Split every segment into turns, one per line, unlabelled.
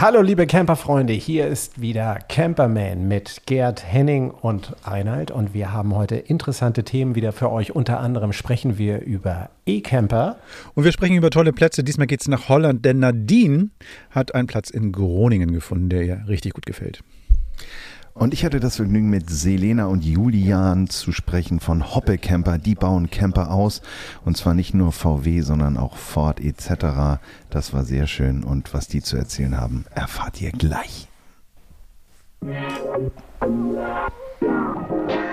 Hallo liebe Camperfreunde, hier ist wieder Camperman mit Gerd Henning und Reinhard und wir haben heute interessante Themen wieder für euch. Unter anderem sprechen wir über E-Camper.
Und wir sprechen über tolle Plätze. Diesmal geht es nach Holland, denn Nadine hat einen Platz in Groningen gefunden, der ihr richtig gut gefällt.
Und ich hatte das Vergnügen, mit Selena und Julian zu sprechen von Hoppe Camper. Die bauen Camper aus. Und zwar nicht nur VW, sondern auch Ford etc. Das war sehr schön. Und was die zu erzählen haben, erfahrt ihr gleich.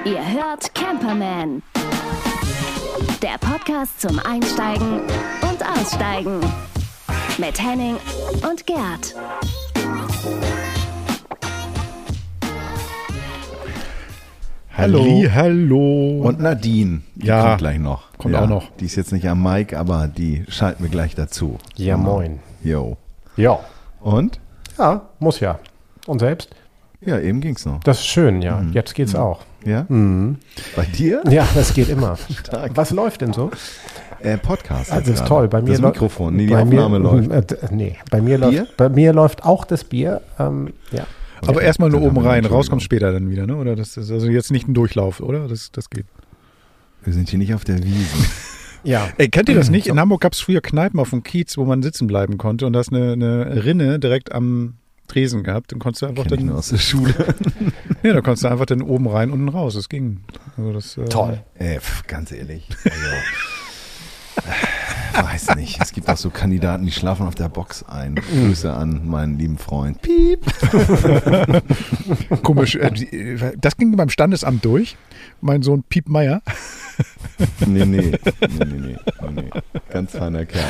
Ihr hört Camperman. Der Podcast zum Einsteigen und Aussteigen. Mit Henning und Gerd.
Hallo. Halli, hallo.
Und Nadine, die
Ja.
kommt gleich noch.
Kommt auch noch.
Die ist jetzt nicht am Mic, aber die schalten wir gleich dazu.
Ja, moin.
Jo.
Ja,
Und?
ja, muss ja. Und selbst?
Ja, eben ging's noch.
Das ist schön, ja. Jetzt geht's auch.
Ja? Bei dir?
Ja, das geht immer. Was läuft denn so?
Äh, Podcast.
Also ist toll. Bei mir
Das Mikrofon. Nee, die
bei
Aufnahme
mir,
läuft.
Äh, nee, bei mir,
Bier?
läuft, bei mir läuft auch das Bier. Ähm, ja.
Aber erstmal nur oben rein, raus kommt später dann wieder, ne? Oder das ist also jetzt nicht ein Durchlauf, oder? Das, das geht.
Wir sind hier nicht auf der Wiese.
Ja.
Ey, kennt ihr das nicht? In Hamburg gab es früher Kneipen auf dem Kiez, wo man sitzen bleiben konnte und da ist eine, eine Rinne direkt am Tresen gehabt. Dann konntest du einfach
Kenn ich
dann,
nur aus der Schule.
ja, da konntest du einfach dann oben rein, unten raus. Das ging. Also das, äh,
Toll.
Ey, pf, ganz ehrlich. Also, äh, weiß nicht. Es gibt auch so Kandidaten, die schlafen auf der Box ein. Grüße an meinen lieben Freund. Piep.
Komisch. Äh, äh, das ging beim Standesamt durch. Mein Sohn Piep Meier.
Nee, nee. Nee, nee, nee. Ganz feiner Kerl.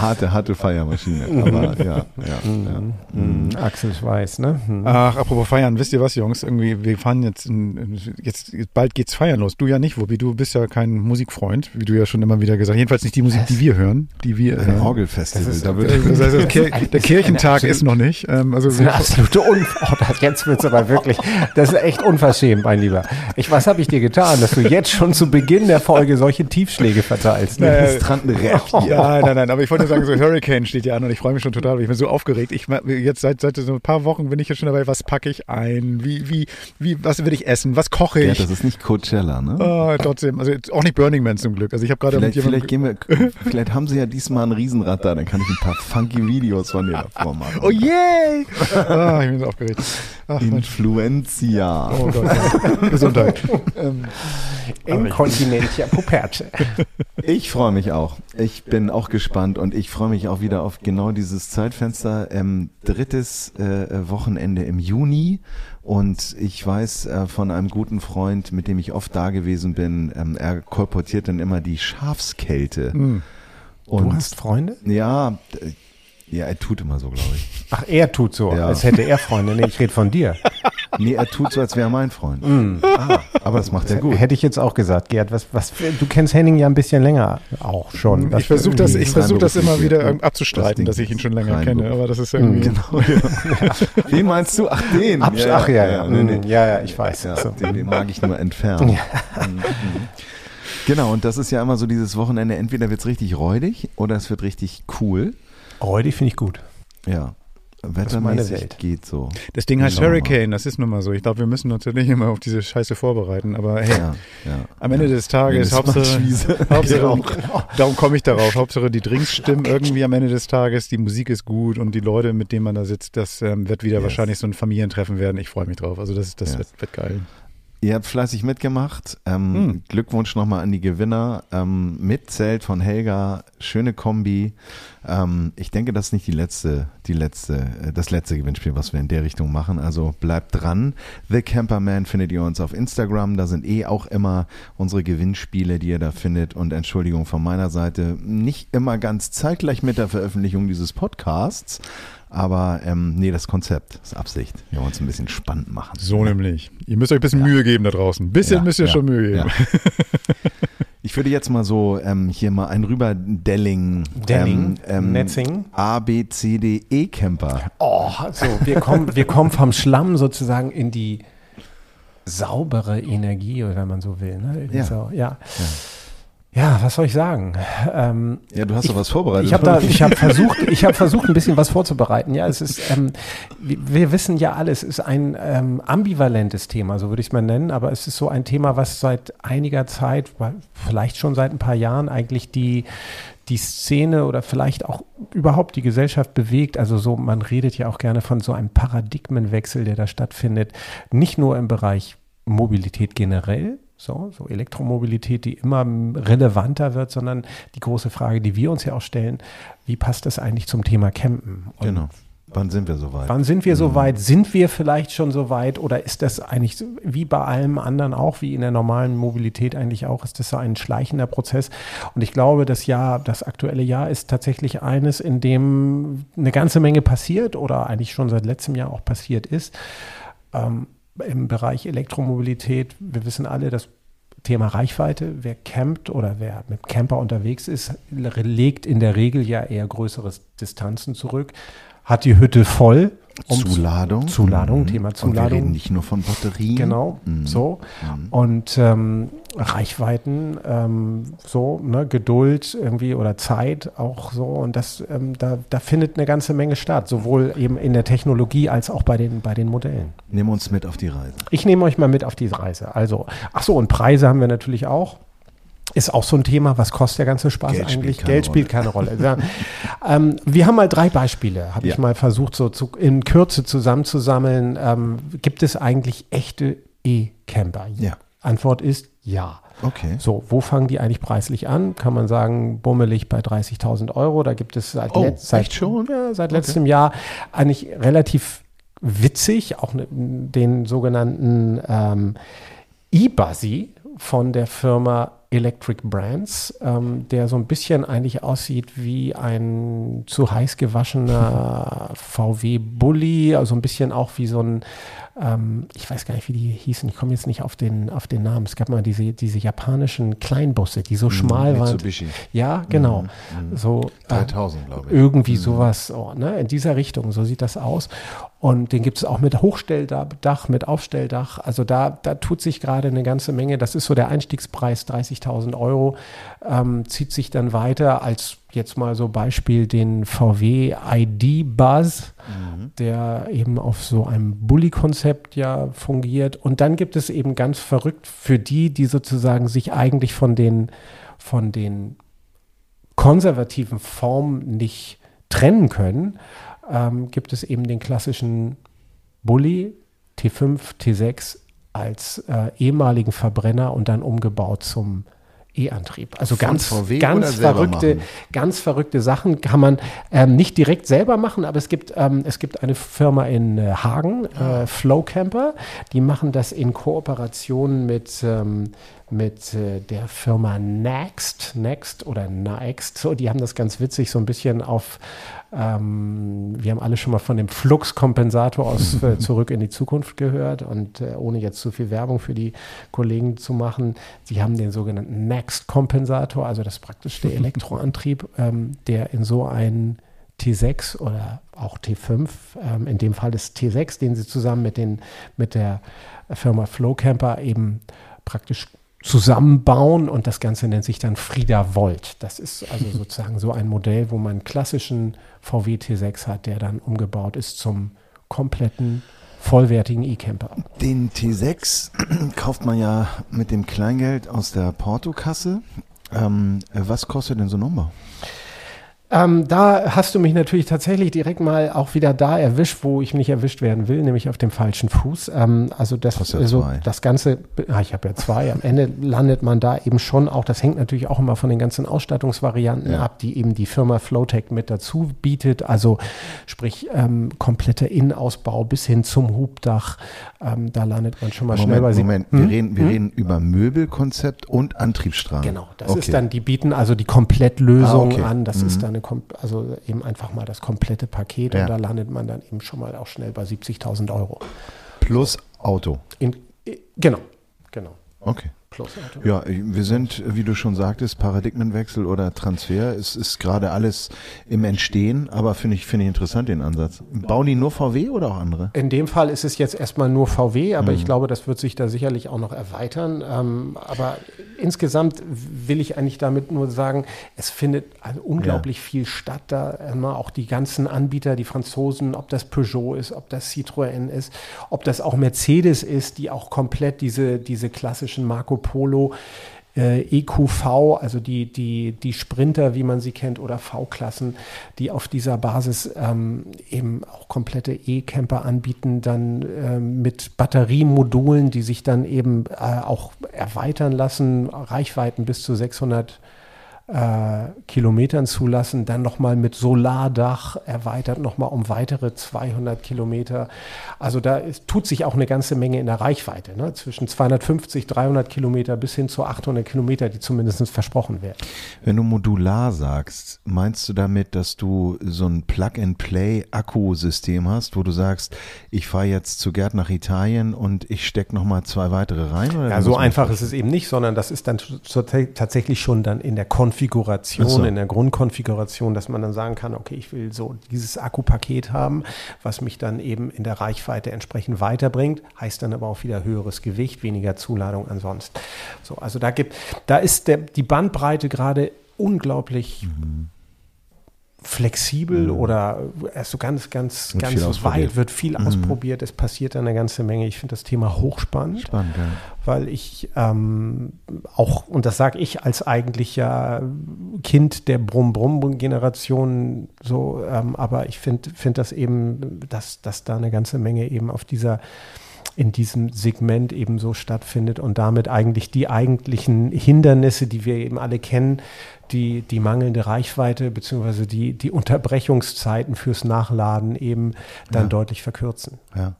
Harte, harte Feiermaschine. Aber ja, ja, ja.
Mhm. Axel Schweiß, ne? Mhm.
Ach, apropos feiern, wisst ihr was, Jungs? Irgendwie, wir fahren jetzt, in, jetzt, bald geht's feiern los. Du ja nicht, Wuppi, du bist ja kein Musikfreund, wie du ja schon immer wieder gesagt hast. Jedenfalls nicht die Musik, die wir hören, die wir
Ein
hören.
Orgelfestival.
Das ist-
da wird
Das heißt, das Kir der Kirchentag ist noch nicht. Ähm, also
Das ist eine absolute Un oh, das, Jetzt wird's aber wirklich, das ist echt unverschämt, mein Lieber. Ich, was habe ich dir getan, dass du jetzt schon zu Beginn der Folge solche Tiefschläge verteilst? Ne?
Ministranten reagieren.
Ja, nein, nein, aber ich wollte nur sagen, so Hurricane steht ja an und ich freue mich schon total. Ich bin so aufgeregt. Ich jetzt seit, seit so ein paar Wochen bin ich jetzt schon dabei, was packe ich ein? Wie, wie, wie, was will ich essen? Was koche
Ja,
ich?
das ist nicht Coachella, ne?
oh, trotzdem, also auch nicht Burning Man zum Glück. Also ich habe gerade mit
Vielleicht, vielleicht, gehen wir, vielleicht haben sie ja diesmal ein Riesenrad da, dann kann ich ein paar funky Videos von dir davor machen.
Oh yay! ah, ich bin so aufgeregt. Ach.
Influencia.
Oh Gott, ja. Gesundheit. ähm,
Inkontinentia puperce.
Ich freue mich auch. Ich bin auch gespannt und ich freue mich auch wieder auf genau dieses Zeitfenster. Ähm, drittes äh, Wochenende im Juni und ich weiß äh, von einem guten Freund, mit dem ich oft da gewesen bin, ähm, er kolportiert dann immer die Schafskälte. Und
Du hast Freunde?
ja, ja, er tut immer so, glaube ich.
Ach, er tut so,
Ja.
als hätte er Freunde. Nee, ich rede von dir.
Nee, er tut so, als wäre er mein Freund.
Ah,
Aber das macht er gut.
Hätte ich jetzt auch gesagt, Gerd. Was, was, du kennst Henning ja ein bisschen länger auch schon.
Ich versuche das, ich versuch das immer wieder
ja.
irg- abzustreiten,
Das
dass ich ihn schon länger kenne, aber das ist irgendwie.
Genau, ja. Wen meinst du? Ach, den.
Abs ach ja, ja.
nee, nee.
Mm, ja, ja, ich weiß.
Ja,
So.
den, den mag ich nur entfernen. Mhm, mhm. Genau, und das ist ja immer so dieses Wochenende, entweder wird es richtig räudig oder es wird richtig cool.
Heute finde ich gut.
Ja.
meine
Wettermäßig
Welt.
geht so.
Das Ding heißt
Sommer.
Hurricane, das ist nun mal so. Ich glaube, wir müssen uns ja nicht immer auf diese Scheiße vorbereiten, aber hey,
Ja, ja.
am Ende des Tages, Hauptsache. Hauptsache
Genau.
darum komme ich darauf, Hauptsache die Drinks stimmen irgendwie am Ende des Tages, die Musik ist gut und die Leute, mit denen man da sitzt, das ähm, wird wieder
Yes.
wahrscheinlich so ein Familientreffen werden. Ich freue mich drauf. Also das, das
Yes.
wird, wird geil.
Ihr habt fleißig mitgemacht. Ähm,
Hm.
Glückwunsch nochmal an die Gewinner. Ähm, mit Zelt von Helga, schöne Kombi. Ähm, ich denke, das ist nicht die letzte, die letzte, äh, das letzte Gewinnspiel, was wir in der Richtung machen. Also bleibt dran. The Camperman findet ihr uns auf Instagram. Da sind eh auch immer unsere Gewinnspiele, die ihr da findet. Und Entschuldigung von meiner Seite, nicht immer ganz zeitgleich mit der Veröffentlichung dieses Podcasts. Aber ähm, nee, das Konzept, das ist Absicht. Wir wollen es ein bisschen spannend machen.
So nämlich. Ihr müsst euch ein bisschen Mühe geben da draußen. Ein bisschen
Ja,
müsst ihr
ja,
schon Mühe geben.
ja. Ich würde jetzt mal so ähm, hier mal ein rüber Delling.
Delling?
Ähm,
Netzing?
A, B, C, D, E Camper.
Oh, so, wir kommen, wir kommen vom Schlamm sozusagen in die saubere Energie, oder wenn man so will. Ne?
Ja.
So, ja. Ja, was soll ich sagen? Ähm,
ja, du hast doch was vorbereitet.
Ich habe da, ich habe versucht, ich habe versucht, ein bisschen was vorzubereiten. Ja, es ist, ähm, wir wissen ja alle, es ist ein ähm, ambivalentes Thema, so würde ich es mal nennen, aber es ist so ein Thema, was seit einiger Zeit, vielleicht schon seit ein paar Jahren eigentlich die die Szene oder vielleicht auch überhaupt die Gesellschaft bewegt. Also so, man redet ja auch gerne von so einem Paradigmenwechsel, der da stattfindet, nicht nur im Bereich Mobilität generell, so, so Elektromobilität, die immer relevanter wird, sondern die große Frage, die wir uns ja auch stellen, wie passt das eigentlich zum Thema Campen?
Und genau. Wann sind wir soweit?
Wann sind wir mhm. soweit? Sind wir vielleicht schon soweit oder ist das eigentlich wie bei allem anderen auch, wie in der normalen Mobilität eigentlich auch, ist das so ein schleichender Prozess? Und ich glaube, das Jahr, das aktuelle Jahr ist tatsächlich eines, in dem eine ganze Menge passiert oder eigentlich schon seit letztem Jahr auch passiert ist. Ähm, im Bereich Elektromobilität, wir wissen alle, das Thema Reichweite, wer campt oder wer mit Camper unterwegs ist, legt in der Regel ja eher größere Distanzen zurück, hat die Hütte voll,
um Zuladung.
Zuladung, mhm. Thema Zuladung. Und wir reden
nicht nur von Batterien.
Genau, mhm. so. Mhm. Und ähm, Reichweiten, ähm, so, ne, Geduld irgendwie oder Zeit auch so. Und das, ähm, da, da findet eine ganze Menge statt, sowohl eben in der Technologie als auch bei den, bei den Modellen.
Nehmen uns mit auf die Reise.
Ich nehme euch mal mit auf die Reise. Also, ach so, und Preise haben wir natürlich auch. Ist auch so ein Thema, was kostet der ganze Spaß Geld eigentlich? Spielt Geld spielt keine Rolle. ja. ähm, wir haben mal drei Beispiele, habe ja. ich mal versucht, so zu, in Kürze zusammenzusammeln. Ähm, gibt es eigentlich echte E-Camper?
Ja.
Antwort ist ja.
Okay.
So, wo fangen die eigentlich preislich an? Kann man sagen, bummelig bei 30.000 Euro. Da gibt es seit,
oh,
let seit? Ja, seit okay. letztem Jahr eigentlich relativ witzig, auch ne, den sogenannten ähm, E-Buzzy von der Firma Electric Brands, ähm, der so ein bisschen eigentlich aussieht wie ein zu heiß gewaschener VW Bully, also ein bisschen auch wie so ein ähm, ich weiß gar nicht, wie die hießen, ich komme jetzt nicht auf den, auf den Namen. Es gab mal diese, diese japanischen Kleinbusse, die so mhm, schmal Mitsubishi. waren. Ja, genau. Mhm. So,
3000, äh, glaube ich.
Irgendwie mhm. sowas, oh, ne? in dieser Richtung, so sieht das aus. Und den gibt es auch mit Hochstelldach, mit Aufstelldach. Also da, da tut sich gerade eine ganze Menge. Das ist so der Einstiegspreis, 30.000 Euro. Ähm, zieht sich dann weiter als jetzt mal so Beispiel den VW ID Buzz, mhm. der eben auf so einem Bully-Konzept ja fungiert. Und dann gibt es eben ganz verrückt für die, die sozusagen sich eigentlich von den, von den konservativen Formen nicht trennen können, ähm, gibt es eben den klassischen Bully T5, T6 als äh, ehemaligen Verbrenner und dann umgebaut zum E-Antrieb. Also Von ganz, ganz verrückte, ganz verrückte Sachen kann man ähm, nicht direkt selber machen, aber es gibt, ähm, es gibt eine Firma in äh, Hagen, äh, Flow Camper, die machen das in Kooperation mit, ähm, mit äh, der Firma Next, Next oder Next. So, die haben das ganz witzig so ein bisschen auf, ähm, wir haben alle schon mal von dem Fluxkompensator aus äh, Zurück in die Zukunft gehört und äh, ohne jetzt zu viel Werbung für die Kollegen zu machen, sie haben den sogenannten Next-Kompensator, also das ist praktisch der Elektroantrieb, ähm, der in so einen T6 oder auch T5, ähm, in dem Fall ist T6, den sie zusammen mit, den, mit der Firma Flowcamper eben praktisch zusammenbauen und das Ganze nennt sich dann Frieda Volt. Das ist also sozusagen so ein Modell, wo man einen klassischen VW T6 hat, der dann umgebaut ist zum kompletten vollwertigen E-Camper.
Den T6 kauft man ja mit dem Kleingeld aus der Portokasse. Ähm, was kostet denn so ein Umbau?
Ähm, da hast du mich natürlich tatsächlich direkt mal auch wieder da erwischt, wo ich nicht erwischt werden will, nämlich auf dem falschen Fuß. Ähm, also das, ja also das Ganze, ah, ich habe ja zwei, am Ende landet man da eben schon auch, das hängt natürlich auch immer von den ganzen Ausstattungsvarianten ja. ab, die eben die Firma Flowtech mit dazu bietet. Also sprich ähm, kompletter Innenausbau bis hin zum Hubdach. Ähm, da landet man schon mal
Moment,
schnell bei
sie. Moment, hm? wir, reden, wir hm? reden über Möbelkonzept und Antriebsstrang.
Genau, das okay. ist dann, die bieten also die Komplettlösung ah, okay. an. Das mhm. ist dann eine, also eben einfach mal das komplette Paket ja. und da landet man dann eben schon mal auch schnell bei 70.000 Euro.
Plus Auto.
In, genau, genau.
Okay. Plus Auto. Ja, wir sind, wie du schon sagtest, Paradigmenwechsel oder Transfer. Es ist gerade alles im Entstehen, aber finde ich, finde ich interessant den Ansatz. Bauen die nur VW oder auch andere?
In dem Fall ist es jetzt erstmal nur VW, aber mhm. ich glaube, das wird sich da sicherlich auch noch erweitern. Ähm, aber insgesamt will ich eigentlich damit nur sagen, es findet also unglaublich ja. viel statt. Da immer auch die ganzen Anbieter, die Franzosen, ob das Peugeot ist, ob das Citroën ist, ob das auch Mercedes ist, die auch komplett diese, diese klassischen Marco Polo äh, EQV, also die, die, die Sprinter, wie man sie kennt, oder V-Klassen, die auf dieser Basis ähm, eben auch komplette E-Camper anbieten, dann ähm, mit Batteriemodulen, die sich dann eben äh, auch erweitern lassen, Reichweiten bis zu 600 äh, Kilometern zulassen, dann nochmal mit Solardach erweitert nochmal um weitere 200 Kilometer. Also da ist, tut sich auch eine ganze Menge in der Reichweite, ne? zwischen 250, 300 Kilometer bis hin zu 800 Kilometer, die zumindest versprochen werden.
Wenn du modular sagst, meinst du damit, dass du so ein Plug-and-Play-Akkusystem hast, wo du sagst, ich fahre jetzt zu Gerd nach Italien und ich stecke nochmal zwei weitere rein?
ja, so einfach ist es eben nicht, sondern das ist dann tatsächlich schon dann in der Konfiguration Konfiguration, so. in der Grundkonfiguration, dass man dann sagen kann, okay, ich will so dieses Akkupaket haben, was mich dann eben in der Reichweite entsprechend weiterbringt, heißt dann aber auch wieder höheres Gewicht, weniger Zuladung ansonsten. So, also da gibt, da ist der, die Bandbreite gerade unglaublich mhm flexibel mhm. oder erst so ganz, ganz, wird ganz weit, wird viel mhm. ausprobiert, es passiert eine ganze Menge. Ich finde das Thema hochspannend, Spannend, ja. weil ich ähm, auch, und das sage ich als eigentlicher Kind der Brumm-Brumm-Generation so, ähm, aber ich finde find das eben, dass, dass da eine ganze Menge eben auf dieser in diesem Segment eben so stattfindet und damit eigentlich die eigentlichen Hindernisse, die wir eben alle kennen, die, die mangelnde Reichweite beziehungsweise die, die Unterbrechungszeiten fürs Nachladen eben dann ja. deutlich verkürzen.
Ja.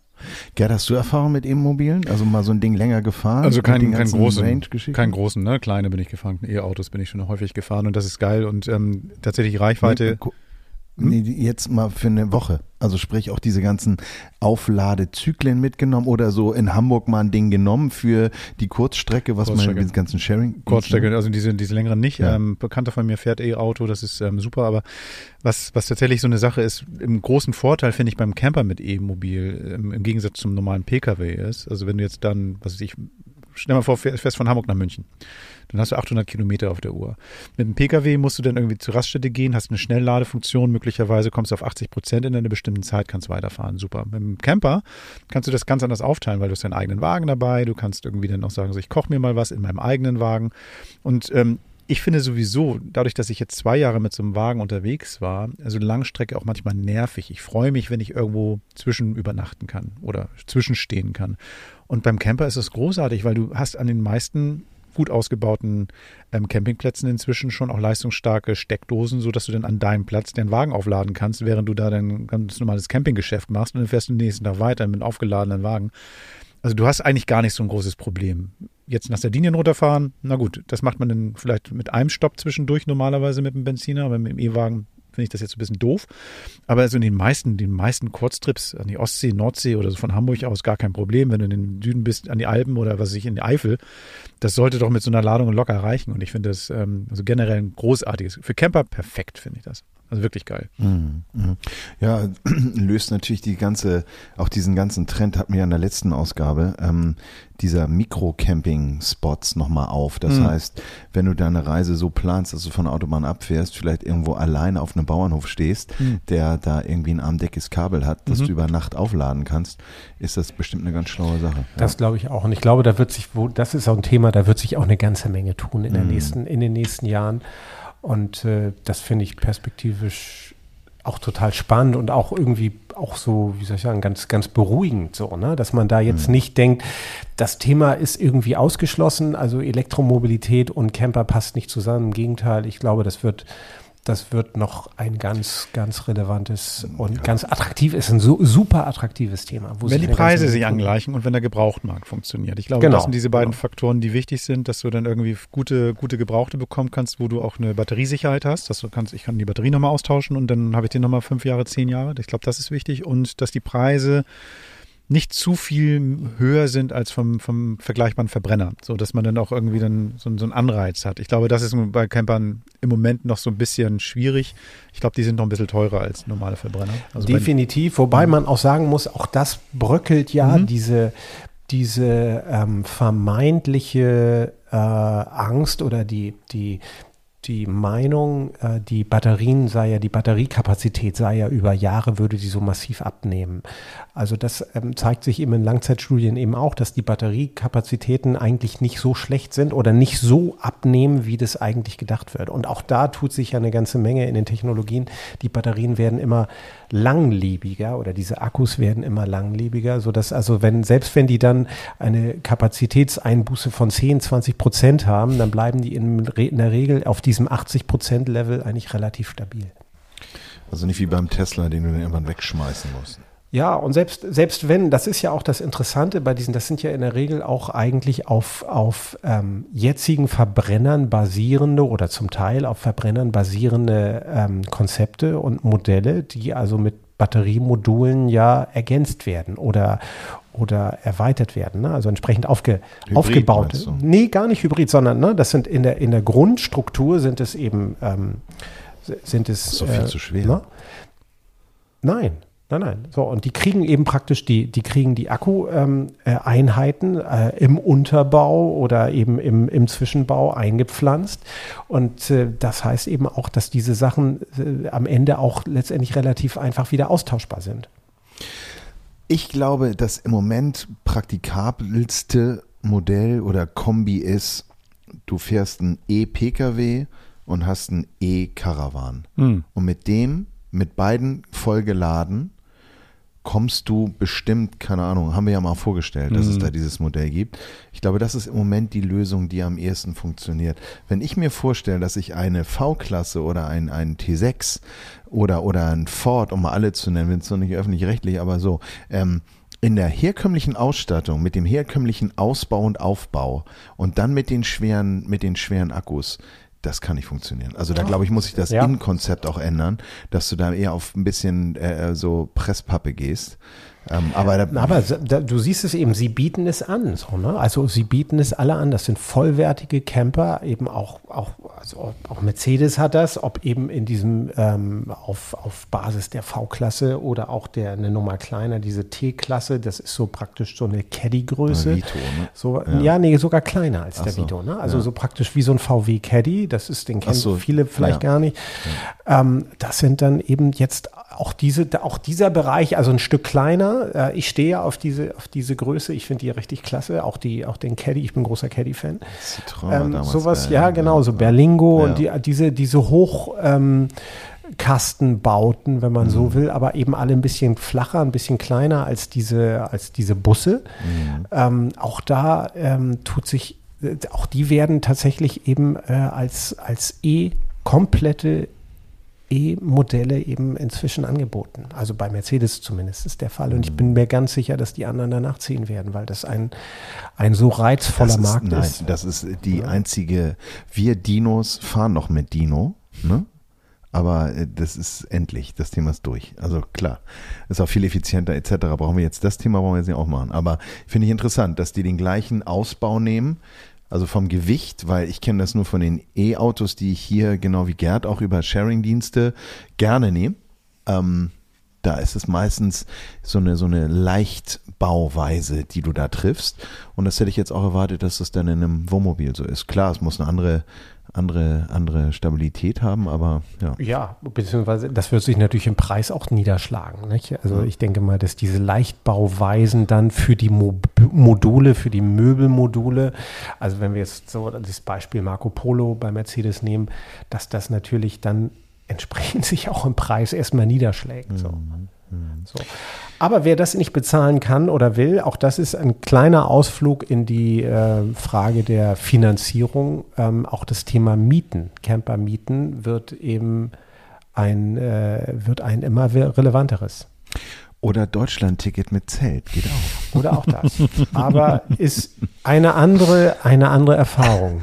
Gerd, hast du Erfahrung mit E-Mobilen? Also mal so ein Ding länger gefahren?
Also kein, kein großen, kein großen, ne? Kleine bin ich gefahren. E-Autos bin ich schon häufig gefahren und das ist geil und ähm, tatsächlich Reichweite. Nee,
hm? Nee, jetzt mal für eine Woche. Also sprich auch diese ganzen Aufladezyklen mitgenommen oder so in Hamburg mal ein Ding genommen für die Kurzstrecke, was Kurzstrecke. man mit ganzen Sharing.
Kurzstrecke, also diese, diese längeren nicht. Ja. Ähm, Bekannter von mir fährt E-Auto, das ist ähm, super, aber was, was tatsächlich so eine Sache ist, im großen Vorteil finde ich beim Camper mit E-Mobil ähm, im Gegensatz zum normalen Pkw ist. Also wenn du jetzt dann, was weiß ich, stell mal vor, fährst von Hamburg nach München dann hast du 800 Kilometer auf der Uhr. Mit dem Pkw musst du dann irgendwie zur Raststätte gehen, hast eine Schnellladefunktion, möglicherweise kommst du auf 80 Prozent in einer bestimmten Zeit, kannst weiterfahren. Super. Mit dem Camper kannst du das ganz anders aufteilen, weil du hast deinen eigenen Wagen dabei, du kannst irgendwie dann auch sagen, so, ich koche mir mal was in meinem eigenen Wagen. Und ähm, ich finde sowieso, dadurch, dass ich jetzt zwei Jahre mit so einem Wagen unterwegs war, also Langstrecke auch manchmal nervig. Ich freue mich, wenn ich irgendwo zwischen übernachten kann oder zwischenstehen kann. Und beim Camper ist es großartig, weil du hast an den meisten gut ausgebauten ähm, Campingplätzen inzwischen schon auch leistungsstarke Steckdosen, sodass du dann an deinem Platz den Wagen aufladen kannst, während du da dein ganz normales Campinggeschäft machst und dann fährst du den nächsten Tag weiter mit aufgeladenen Wagen. Also du hast eigentlich gar nicht so ein großes Problem. Jetzt nach Sardinien runterfahren, na gut, das macht man dann vielleicht mit einem Stopp zwischendurch normalerweise mit dem Benziner, aber mit dem E-Wagen finde ich das jetzt ein bisschen doof. Aber also in den meisten, den meisten Kurztrips an die Ostsee, Nordsee oder so von Hamburg aus gar kein Problem. Wenn du in den Süden bist, an die Alpen oder was weiß ich, in die Eifel, das sollte doch mit so einer Ladung locker reichen. Und ich finde das ähm, also generell ein großartiges, für Camper perfekt, finde ich das. Also wirklich geil. Mhm,
mhm. Ja, löst natürlich die ganze, auch diesen ganzen Trend hatten wir ja in der letzten Ausgabe, ähm, dieser Mikro-Camping-Spots nochmal auf. Das mhm. heißt, wenn du deine Reise so planst, dass du von der Autobahn abfährst, vielleicht irgendwo alleine auf einem Bauernhof stehst, mhm. der da irgendwie ein armdeckes Kabel hat, das mhm. du über Nacht aufladen kannst, ist das bestimmt eine ganz schlaue Sache.
Das ja. glaube ich auch. Und ich glaube, da wird sich, wo, das ist auch ein Thema, da wird sich auch eine ganze Menge tun in, der mhm. nächsten, in den nächsten Jahren. Und äh, das finde ich perspektivisch auch total spannend und auch irgendwie auch so, wie soll ich sagen, ganz, ganz beruhigend so, ne? Dass man da jetzt mhm. nicht denkt, das Thema ist irgendwie ausgeschlossen, also Elektromobilität und Camper passt nicht zusammen. Im Gegenteil, ich glaube, das wird das wird noch ein ganz, ganz relevantes und ja. ganz attraktives, ein so, super attraktives Thema.
wenn die Preise sich angleichen und wenn der Gebrauchtmarkt funktioniert. Ich glaube, genau. das sind diese beiden genau. Faktoren, die wichtig sind, dass du dann irgendwie gute, gute Gebrauchte bekommen kannst, wo du auch eine Batteriesicherheit hast, dass du kannst, ich kann die Batterie nochmal austauschen und dann habe ich den nochmal fünf Jahre, zehn Jahre. Ich glaube, das ist wichtig und dass die Preise nicht zu viel höher sind als vom, vom vergleichbaren Verbrenner, so dass man dann auch irgendwie dann so, so einen Anreiz hat. Ich glaube, das ist bei Campern im Moment noch so ein bisschen schwierig. Ich glaube, die sind noch ein bisschen teurer als normale Verbrenner.
Also Definitiv, wobei man auch sagen muss, auch das bröckelt ja, mhm. diese diese ähm, vermeintliche äh, Angst oder die, die, die Meinung, äh, die Batterien sei ja, die Batteriekapazität sei ja über Jahre, würde die so massiv abnehmen. Also das ähm, zeigt sich eben in Langzeitstudien eben auch, dass die Batteriekapazitäten eigentlich nicht so schlecht sind oder nicht so abnehmen, wie das eigentlich gedacht wird. Und auch da tut sich ja eine ganze Menge in den Technologien. Die Batterien werden immer langlebiger oder diese Akkus werden immer langlebiger, sodass also wenn, selbst wenn die dann eine Kapazitätseinbuße von 10, 20 Prozent haben, dann bleiben die in, in der Regel auf diesem 80 Prozent Level eigentlich relativ stabil.
Also nicht wie beim Tesla, den du dann irgendwann wegschmeißen musst.
Ja, und selbst, selbst wenn, das ist ja auch das Interessante bei diesen, das sind ja in der Regel auch eigentlich auf, auf ähm, jetzigen Verbrennern basierende oder zum Teil auf Verbrennern basierende ähm, Konzepte und Modelle, die also mit Batteriemodulen ja ergänzt werden oder, oder erweitert werden. Ne? Also entsprechend aufge, Hybrid, aufgebaut. Nee, gar nicht Hybrid, sondern ne, das sind in der, in der Grundstruktur sind es eben ähm, sind es.
Doch viel äh, zu schwer. Ne?
Nein, Nein, nein. So, und die kriegen eben praktisch die, die kriegen die Akku-Einheiten ähm, äh, äh, im Unterbau oder eben im, im Zwischenbau eingepflanzt. Und äh, das heißt eben auch, dass diese Sachen äh, am Ende auch letztendlich relativ einfach wieder austauschbar sind.
Ich glaube, das im Moment praktikabelste Modell oder Kombi ist, du fährst ein E-Pkw und hast ein E-Caravan. Mhm. Und mit dem, mit beiden vollgeladen, kommst du bestimmt, keine Ahnung, haben wir ja mal vorgestellt, dass mhm. es da dieses Modell gibt. Ich glaube, das ist im Moment die Lösung, die am ehesten funktioniert. Wenn ich mir vorstelle, dass ich eine V-Klasse oder ein, ein T6 oder, oder ein Ford, um mal alle zu nennen, wenn es noch nicht öffentlich-rechtlich, aber so, ähm, in der herkömmlichen Ausstattung, mit dem herkömmlichen Ausbau und Aufbau und dann mit den schweren, mit den schweren Akkus, das kann nicht funktionieren. Also da glaube ich, muss sich das ja. Innenkonzept auch ändern, dass du da eher auf ein bisschen äh, so Presspappe gehst. Ähm, aber,
da, aber da, du siehst es eben, sie bieten es an. So, ne? Also sie bieten es alle an. Das sind vollwertige Camper, eben auch, auch, also auch Mercedes hat das, ob eben in diesem ähm, auf, auf Basis der V-Klasse oder auch der eine Nummer kleiner, diese T-Klasse, das ist so praktisch so eine Caddy-Größe. Ne? So, ja. ja. nee, sogar kleiner als Ach der so. Vito. Ne? Also ja. so praktisch wie so ein VW Caddy. Das ist, den kennen so. viele vielleicht ja. gar nicht. Ähm, das sind dann eben jetzt auch diese, auch dieser Bereich, also ein Stück kleiner. Äh, ich stehe auf diese, auf diese Größe. Ich finde die richtig klasse. Auch die, auch den Caddy. Ich bin großer Caddy-Fan. Ähm, sowas, ja, genau, so Berlingo ja. und die, diese, diese hoch, ähm, Kastenbauten, wenn man mhm. so will, aber eben alle ein bisschen flacher, ein bisschen kleiner als diese, als diese Busse. Mhm. Ähm, auch da ähm, tut sich, äh, auch die werden tatsächlich eben äh, als, als E komplette E-Modelle eben inzwischen angeboten. Also bei Mercedes zumindest ist der Fall. Und ich bin mir ganz sicher, dass die anderen danach ziehen werden, weil das ein, ein so reizvoller
ist,
Markt
nein,
ist.
Das ist die ja. einzige, wir Dinos fahren noch mit Dino, ne? Aber äh, das ist endlich, das Thema ist durch. Also klar, ist auch viel effizienter etc. Brauchen wir jetzt das Thema, brauchen wir jetzt nicht auch machen. Aber finde ich interessant, dass die den gleichen Ausbau nehmen, also vom Gewicht, weil ich kenne das nur von den E-Autos, die ich hier genau wie Gerd auch über Sharing-Dienste gerne nehme. Ähm, da ist es meistens so eine, so eine Leichtbauweise, die du da triffst. Und das hätte ich jetzt auch erwartet, dass das dann in einem Wohnmobil so ist. Klar, es muss eine andere andere, andere Stabilität haben, aber ja.
Ja, beziehungsweise das wird sich natürlich im Preis auch niederschlagen. Nicht? Also ich denke mal, dass diese Leichtbauweisen dann für die Mo Module, für die Möbelmodule, also wenn wir jetzt so das Beispiel Marco Polo bei Mercedes nehmen, dass das natürlich dann entsprechend sich auch im Preis erstmal niederschlägt. So. Mhm. Mhm. So. Aber wer das nicht bezahlen kann oder will, auch das ist ein kleiner Ausflug in die äh, Frage der Finanzierung. Ähm, auch das Thema Mieten, Camper-Mieten wird eben ein, äh, wird ein immer relevanteres.
Oder Deutschland-Ticket mit Zelt, geht auch.
Oder auch das. Aber ist eine andere, eine andere Erfahrung.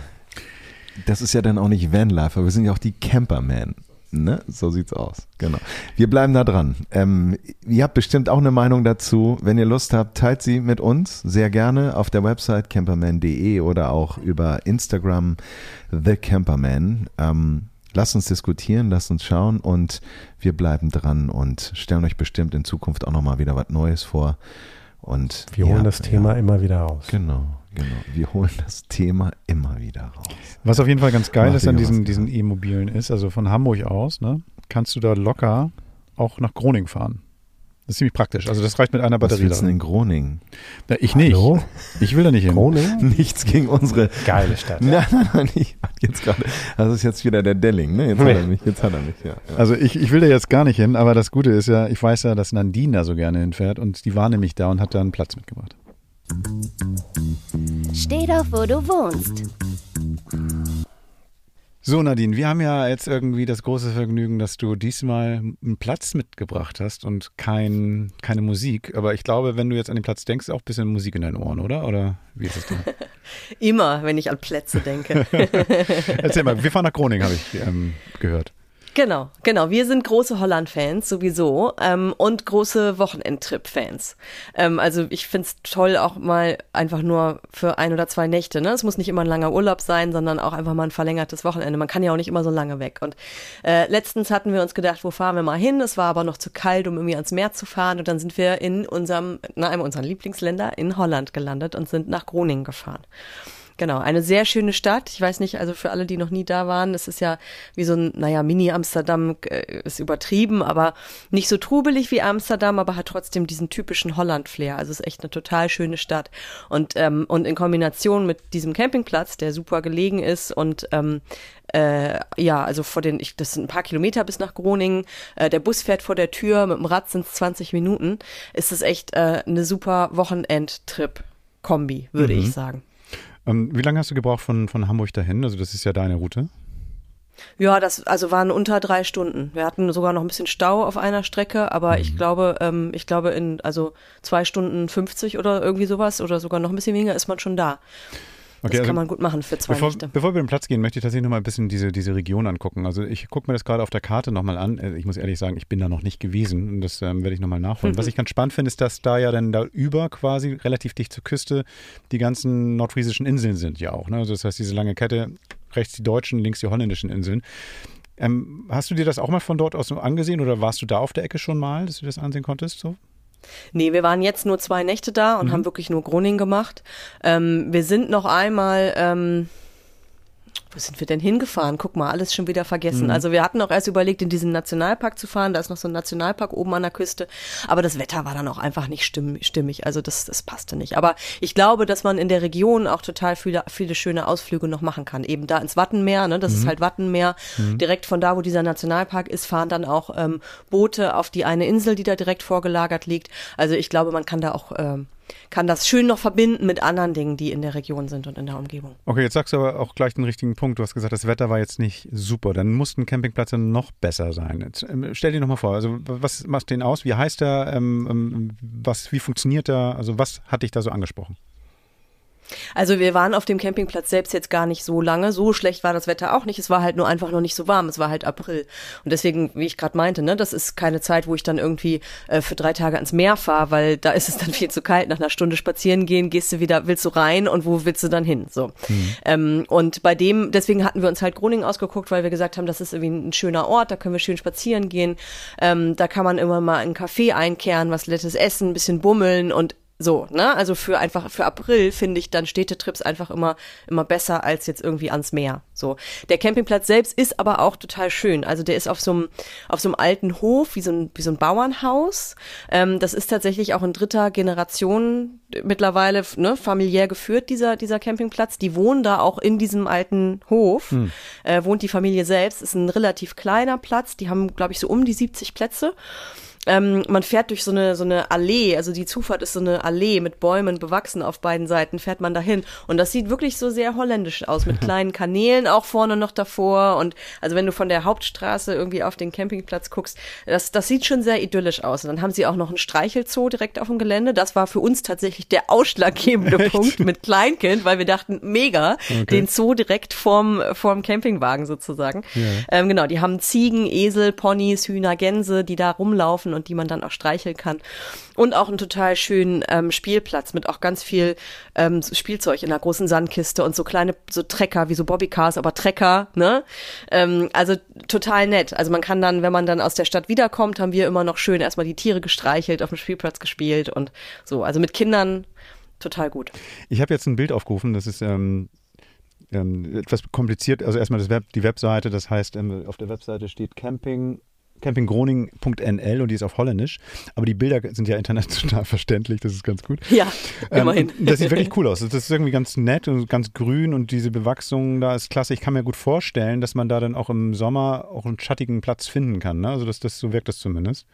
Das ist ja dann auch nicht Vanlife, aber wir sind ja auch die Camperman. Ne? So sieht's aus. Genau. Wir bleiben da dran. Ähm, ihr habt bestimmt auch eine Meinung dazu. Wenn ihr Lust habt, teilt sie mit uns sehr gerne auf der Website camperman.de oder auch über Instagram The Camperman. Ähm, lasst uns diskutieren, lasst uns schauen und wir bleiben dran und stellen euch bestimmt in Zukunft auch nochmal wieder was Neues vor. Und
wir holen ja, das Thema ja. immer wieder raus.
Genau, genau. Wir holen das Thema immer wieder raus.
Was auf jeden Fall ganz geil Mach ist an diesen, diesen E-Mobilen ist, also von Hamburg aus, ne, kannst du da locker auch nach Groningen fahren. Das ist ziemlich praktisch. Also das reicht mit einer Batterie. Was
willst du in Groningen?
Ja, ich nicht. Hallo? Ich will da nicht hin.
Groningen? Nichts gegen unsere
geile Stadt.
Nein, nein, nein. Ich, jetzt gerade. Das ist jetzt wieder der Delling. Ne? Jetzt hat er mich. Jetzt hat er mich. Ja,
ja. Also ich, ich will da jetzt gar nicht hin. Aber das Gute ist ja, ich weiß ja, dass Nandine da so gerne hinfährt und die war nämlich da und hat da einen Platz mitgebracht.
Steh doch, wo du wohnst.
So, Nadine, wir haben ja jetzt irgendwie das große Vergnügen, dass du diesmal einen Platz mitgebracht hast und kein, keine Musik. Aber ich glaube, wenn du jetzt an den Platz denkst, auch ein bisschen Musik in deinen Ohren, oder? Oder wie ist es denn?
Immer, wenn ich an Plätze denke.
Erzähl mal, wir fahren nach Groningen, habe ich ähm, gehört.
Genau, genau. Wir sind große Holland-Fans sowieso ähm, und große Wochenendtrip-Fans. Ähm, also ich find's toll, auch mal einfach nur für ein oder zwei Nächte. Ne? Es muss nicht immer ein langer Urlaub sein, sondern auch einfach mal ein verlängertes Wochenende. Man kann ja auch nicht immer so lange weg. Und äh, letztens hatten wir uns gedacht, wo fahren wir mal hin? Es war aber noch zu kalt, um irgendwie ans Meer zu fahren. Und dann sind wir in unserem, na, einem unserer Lieblingsländer in Holland gelandet und sind nach Groningen gefahren. Genau, eine sehr schöne Stadt. Ich weiß nicht, also für alle, die noch nie da waren, es ist ja wie so ein, naja, Mini-Amsterdam äh, ist übertrieben, aber nicht so trubelig wie Amsterdam, aber hat trotzdem diesen typischen Holland-Flair. Also es ist echt eine total schöne Stadt. Und, ähm, und in Kombination mit diesem Campingplatz, der super gelegen ist und ähm, äh, ja, also vor den, ich, das sind ein paar Kilometer bis nach Groningen. Äh, der Bus fährt vor der Tür, mit dem Rad sind es 20 Minuten. Ist es echt äh, eine super Wochenend-Trip-Kombi, würde mhm. ich sagen.
Ähm, wie lange hast du gebraucht von, von Hamburg dahin? Also das ist ja deine Route.
Ja, das also waren unter drei Stunden. Wir hatten sogar noch ein bisschen Stau auf einer Strecke, aber mhm. ich glaube, ähm, ich glaube in also zwei Stunden 50 oder irgendwie sowas oder sogar noch ein bisschen weniger ist man schon da. Okay, das also kann man gut machen für zwei
bevor,
Nächte.
Bevor wir den Platz gehen, möchte ich tatsächlich noch mal ein bisschen diese, diese Region angucken. Also ich gucke mir das gerade auf der Karte nochmal an. Äh, ich muss ehrlich sagen, ich bin da noch nicht gewesen und das ähm, werde ich nochmal nachholen. Mhm. Was ich ganz spannend finde, ist, dass da ja dann da über quasi relativ dicht zur Küste die ganzen nordfriesischen Inseln sind ja auch. Ne? Also das heißt, diese lange Kette, rechts die deutschen, links die holländischen Inseln. Ähm, hast du dir das auch mal von dort aus angesehen oder warst du da auf der Ecke schon mal, dass du das ansehen konntest? So?
Nee, wir waren jetzt nur zwei Nächte da und mhm. haben wirklich nur Groningen gemacht. Ähm, wir sind noch einmal, ähm, wo sind wir denn hingefahren? Guck mal, alles schon wieder vergessen. Mhm. Also wir hatten auch erst überlegt, in diesen Nationalpark zu fahren. Da ist noch so ein Nationalpark oben an der Küste. Aber das Wetter war dann auch einfach nicht stimmig. Also das, das passte nicht. Aber ich glaube, dass man in der Region auch total viele, viele schöne Ausflüge noch machen kann. Eben da ins Wattenmeer, ne? das mhm. ist halt Wattenmeer. Mhm. Direkt von da, wo dieser Nationalpark ist, fahren dann auch ähm, Boote auf die eine Insel, die da direkt vorgelagert liegt. Also ich glaube, man kann da auch ähm, kann das schön noch verbinden mit anderen Dingen, die in der Region sind und in der Umgebung.
Okay, jetzt sagst du aber auch gleich den richtigen Punkt. Du hast gesagt, das Wetter war jetzt nicht super. Dann muss ein Campingplatz dann noch besser sein. Jetzt, ähm, stell dir nochmal vor, also was macht den aus? Wie heißt er? Ähm, ähm, was, wie funktioniert er? Also was hat dich da so angesprochen?
Also wir waren auf dem Campingplatz selbst jetzt gar nicht so lange. So schlecht war das Wetter auch nicht. Es war halt nur einfach noch nicht so warm. Es war halt April. Und deswegen, wie ich gerade meinte, ne, das ist keine Zeit, wo ich dann irgendwie äh, für drei Tage ans Meer fahre, weil da ist es dann viel zu kalt. Nach einer Stunde spazieren gehen, gehst du wieder, willst du rein und wo willst du dann hin? So. Mhm. Ähm, und bei dem, deswegen hatten wir uns halt Groningen ausgeguckt, weil wir gesagt haben, das ist irgendwie ein schöner Ort, da können wir schön spazieren gehen. Ähm, da kann man immer mal in einen Café einkehren, was nettes essen, ein bisschen bummeln und so, ne? Also für einfach für April finde ich dann Städtetrips einfach immer immer besser als jetzt irgendwie ans Meer. So. Der Campingplatz selbst ist aber auch total schön. Also der ist auf so einem auf so einem alten Hof wie so ein wie so ein Bauernhaus. Ähm, das ist tatsächlich auch in dritter Generation mittlerweile ne, familiär geführt dieser dieser Campingplatz. Die wohnen da auch in diesem alten Hof. Hm. Äh, wohnt die Familie selbst. Ist ein relativ kleiner Platz. Die haben glaube ich so um die 70 Plätze. Ähm, man fährt durch so eine, so eine Allee, also die Zufahrt ist so eine Allee mit Bäumen bewachsen auf beiden Seiten, fährt man dahin. Und das sieht wirklich so sehr holländisch aus, mit kleinen Kanälen auch vorne noch davor. Und also wenn du von der Hauptstraße irgendwie auf den Campingplatz guckst, das, das sieht schon sehr idyllisch aus. Und dann haben sie auch noch ein Streichelzoo direkt auf dem Gelände. Das war für uns tatsächlich der ausschlaggebende Echt? Punkt mit Kleinkind, weil wir dachten, mega, okay. den Zoo direkt vorm, vorm Campingwagen sozusagen. Ja. Ähm, genau, die haben Ziegen, Esel, Ponys, Hühner, Gänse, die da rumlaufen und die man dann auch streicheln kann. Und auch einen total schönen ähm, Spielplatz mit auch ganz viel ähm, Spielzeug in einer großen Sandkiste und so kleine, so Trecker, wie so Bobbycars, aber Trecker, ne? Ähm, also total nett. Also man kann dann, wenn man dann aus der Stadt wiederkommt, haben wir immer noch schön erstmal die Tiere gestreichelt, auf dem Spielplatz gespielt und so. Also mit Kindern total gut.
Ich habe jetzt ein Bild aufgerufen, das ist ähm, ähm, etwas kompliziert. Also erstmal Web, die Webseite, das heißt, ähm, auf der Webseite steht Camping campinggroning.nl und die ist auf Holländisch. Aber die Bilder sind ja international verständlich, das ist ganz gut.
Ja, immerhin.
Ähm, das sieht wirklich cool aus. Das ist irgendwie ganz nett und ganz grün und diese Bewachsung da ist klasse. Ich kann mir gut vorstellen, dass man da dann auch im Sommer auch einen schattigen Platz finden kann. Ne? Also das, das, so wirkt das zumindest.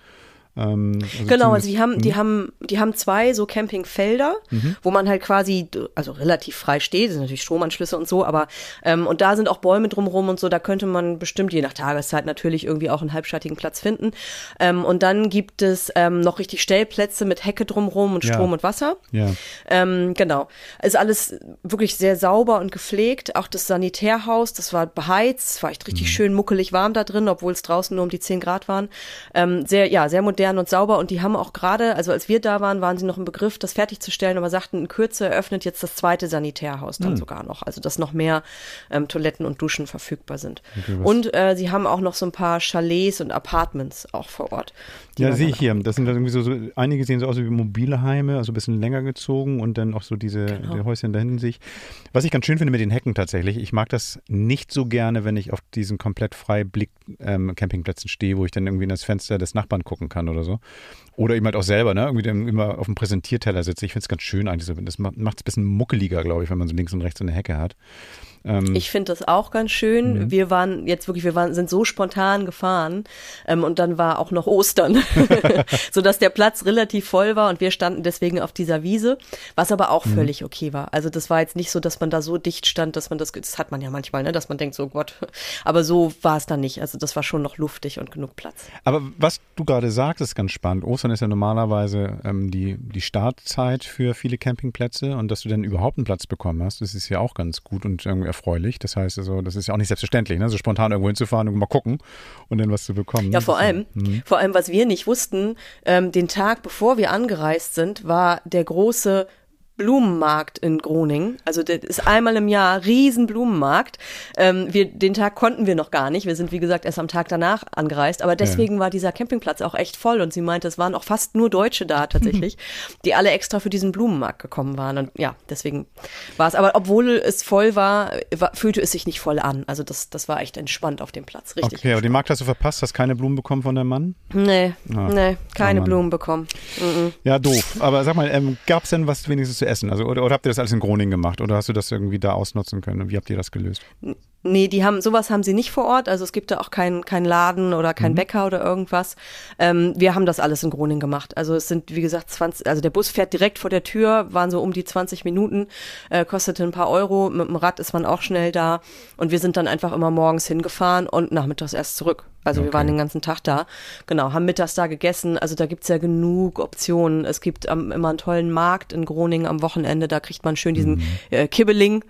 Ähm, also genau, also die haben, die mhm. haben, die haben zwei so Campingfelder, mhm. wo man halt quasi, also relativ frei steht, das sind natürlich Stromanschlüsse und so, aber ähm, und da sind auch Bäume drumherum und so, da könnte man bestimmt je nach Tageszeit natürlich irgendwie auch einen halbschattigen Platz finden. Ähm, und dann gibt es ähm, noch richtig Stellplätze mit Hecke drumherum und Strom ja. und Wasser.
Ja.
Ähm, genau. Ist alles wirklich sehr sauber und gepflegt. Auch das Sanitärhaus, das war beheizt, war echt richtig mhm. schön muckelig warm da drin, obwohl es draußen nur um die 10 Grad waren. Ähm, sehr, ja, sehr modern modern und sauber und die haben auch gerade, also als wir da waren, waren sie noch im Begriff, das fertigzustellen, aber sagten, in Kürze eröffnet jetzt das zweite Sanitärhaus dann hm. sogar noch, also dass noch mehr ähm, Toiletten und Duschen verfügbar sind. Okay, und äh, sie haben auch noch so ein paar Chalets und Apartments auch vor Ort.
Ja, sehe ich hier. Das sind dann irgendwie so, so, einige sehen so aus wie mobile Heime, also ein bisschen länger gezogen und dann auch so diese genau. Häuschen da hinten sich. Was ich ganz schön finde mit den Hecken tatsächlich, ich mag das nicht so gerne, wenn ich auf diesen komplett frei Blick ähm, Campingplätzen stehe, wo ich dann irgendwie in das Fenster des Nachbarn gucken kann oder so. Oder eben halt auch selber, ne? Irgendwie immer auf dem Präsentierteller sitze. Ich finde es ganz schön eigentlich so. Das macht es ein bisschen muckeliger, glaube ich, wenn man so links und rechts so eine Hecke hat.
Ähm, ich finde das auch ganz schön. Mhm. Wir waren jetzt wirklich, wir waren, sind so spontan gefahren ähm, und dann war auch noch Ostern, so dass der Platz relativ voll war und wir standen deswegen auf dieser Wiese, was aber auch mhm. völlig okay war. Also das war jetzt nicht so, dass man da so dicht stand, dass man das, das hat man ja manchmal, ne, dass man denkt, so Gott, aber so war es dann nicht. Also das war schon noch luftig und genug Platz.
Aber was du gerade sagst, ist ganz spannend. Ostern ist ja normalerweise ähm, die, die Startzeit für viele Campingplätze und dass du dann überhaupt einen Platz bekommen hast, das ist ja auch ganz gut und irgendwie erfreulich. Das heißt also, das ist ja auch nicht selbstverständlich, ne? so spontan irgendwo hinzufahren und mal gucken und dann was zu bekommen.
Ja, vor allem, mhm. vor allem, was wir nicht wussten, ähm, den Tag bevor wir angereist sind, war der große Blumenmarkt in Groningen. Also das ist einmal im Jahr riesen Blumenmarkt. Ähm, wir, den Tag konnten wir noch gar nicht. Wir sind, wie gesagt, erst am Tag danach angereist. Aber deswegen ja. war dieser Campingplatz auch echt voll. Und sie meinte, es waren auch fast nur Deutsche da tatsächlich, die alle extra für diesen Blumenmarkt gekommen waren. Und ja, deswegen war es. Aber obwohl es voll war, war, fühlte es sich nicht voll an. Also das, das war echt entspannt auf dem Platz. Richtig.
Okay, aber den Markt hast du verpasst? Hast keine Blumen bekommen von deinem Mann?
Nee, ah. nee, keine oh Blumen bekommen. Mhm.
Ja, doof. Aber sag mal, ähm, gab es denn was wenigstens zu essen? Also, oder, oder habt ihr das alles in Groningen gemacht? Oder hast du das irgendwie da ausnutzen können? Wie habt ihr das gelöst?
Nee, die haben, sowas haben sie nicht vor Ort. Also es gibt da auch keinen kein Laden oder kein mhm. Bäcker oder irgendwas. Ähm, wir haben das alles in Groningen gemacht. Also es sind, wie gesagt, 20, also der Bus fährt direkt vor der Tür, waren so um die 20 Minuten, äh, kostete ein paar Euro. Mit dem Rad ist man auch schnell da. Und wir sind dann einfach immer morgens hingefahren und nachmittags erst zurück. Also okay. wir waren den ganzen Tag da. Genau, haben mittags da gegessen. Also da gibt's ja genug Optionen. Es gibt ähm, immer einen tollen Markt in Groningen am Wochenende. Da kriegt man schön diesen mhm. äh, Kibbeling,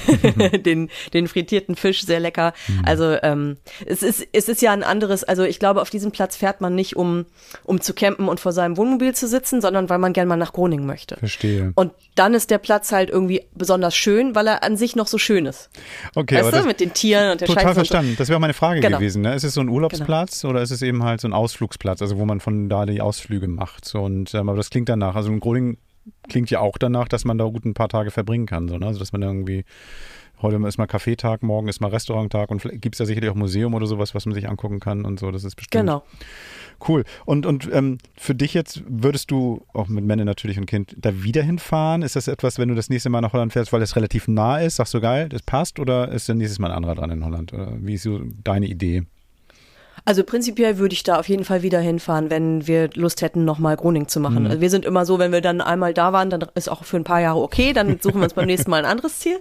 den, den frittierten Fisch, sehr lecker. Mhm. Also ähm, es, ist, es ist ja ein anderes, also ich glaube, auf diesem Platz fährt man nicht, um, um zu campen und vor seinem Wohnmobil zu sitzen, sondern weil man gerne mal nach Groningen möchte.
Verstehe.
Und dann ist der Platz halt irgendwie besonders schön, weil er an sich noch so schön ist.
Okay,
weißt aber du, mit den Tieren und der
Total Scheiße verstanden. So. Das wäre meine Frage genau. gewesen. Ne? Ist es so ein Urlaubsplatz genau. oder ist es eben halt so ein Ausflugsplatz, also wo man von da die Ausflüge macht? Und, ähm, aber das klingt danach. Also in Groningen klingt ja auch danach, dass man da gut ein paar Tage verbringen kann. So, ne? Also dass man irgendwie heute ist mal Kaffeetag, morgen ist mal Restauranttag und gibt es ja sicherlich auch Museum oder sowas, was man sich angucken kann und so. Das ist bestimmt.
Genau.
Cool. Und, und ähm, für dich jetzt würdest du, auch mit Männer natürlich und Kind, da wieder hinfahren? Ist das etwas, wenn du das nächste Mal nach Holland fährst, weil es relativ nah ist? Sagst du geil, das passt? Oder ist dann nächstes Mal ein anderer dran in Holland? Wie ist so deine Idee?
Also prinzipiell würde ich da auf jeden Fall wieder hinfahren, wenn wir Lust hätten, nochmal Groning zu machen. Mhm. Also wir sind immer so, wenn wir dann einmal da waren, dann ist auch für ein paar Jahre okay, dann suchen wir uns beim nächsten Mal ein anderes Ziel.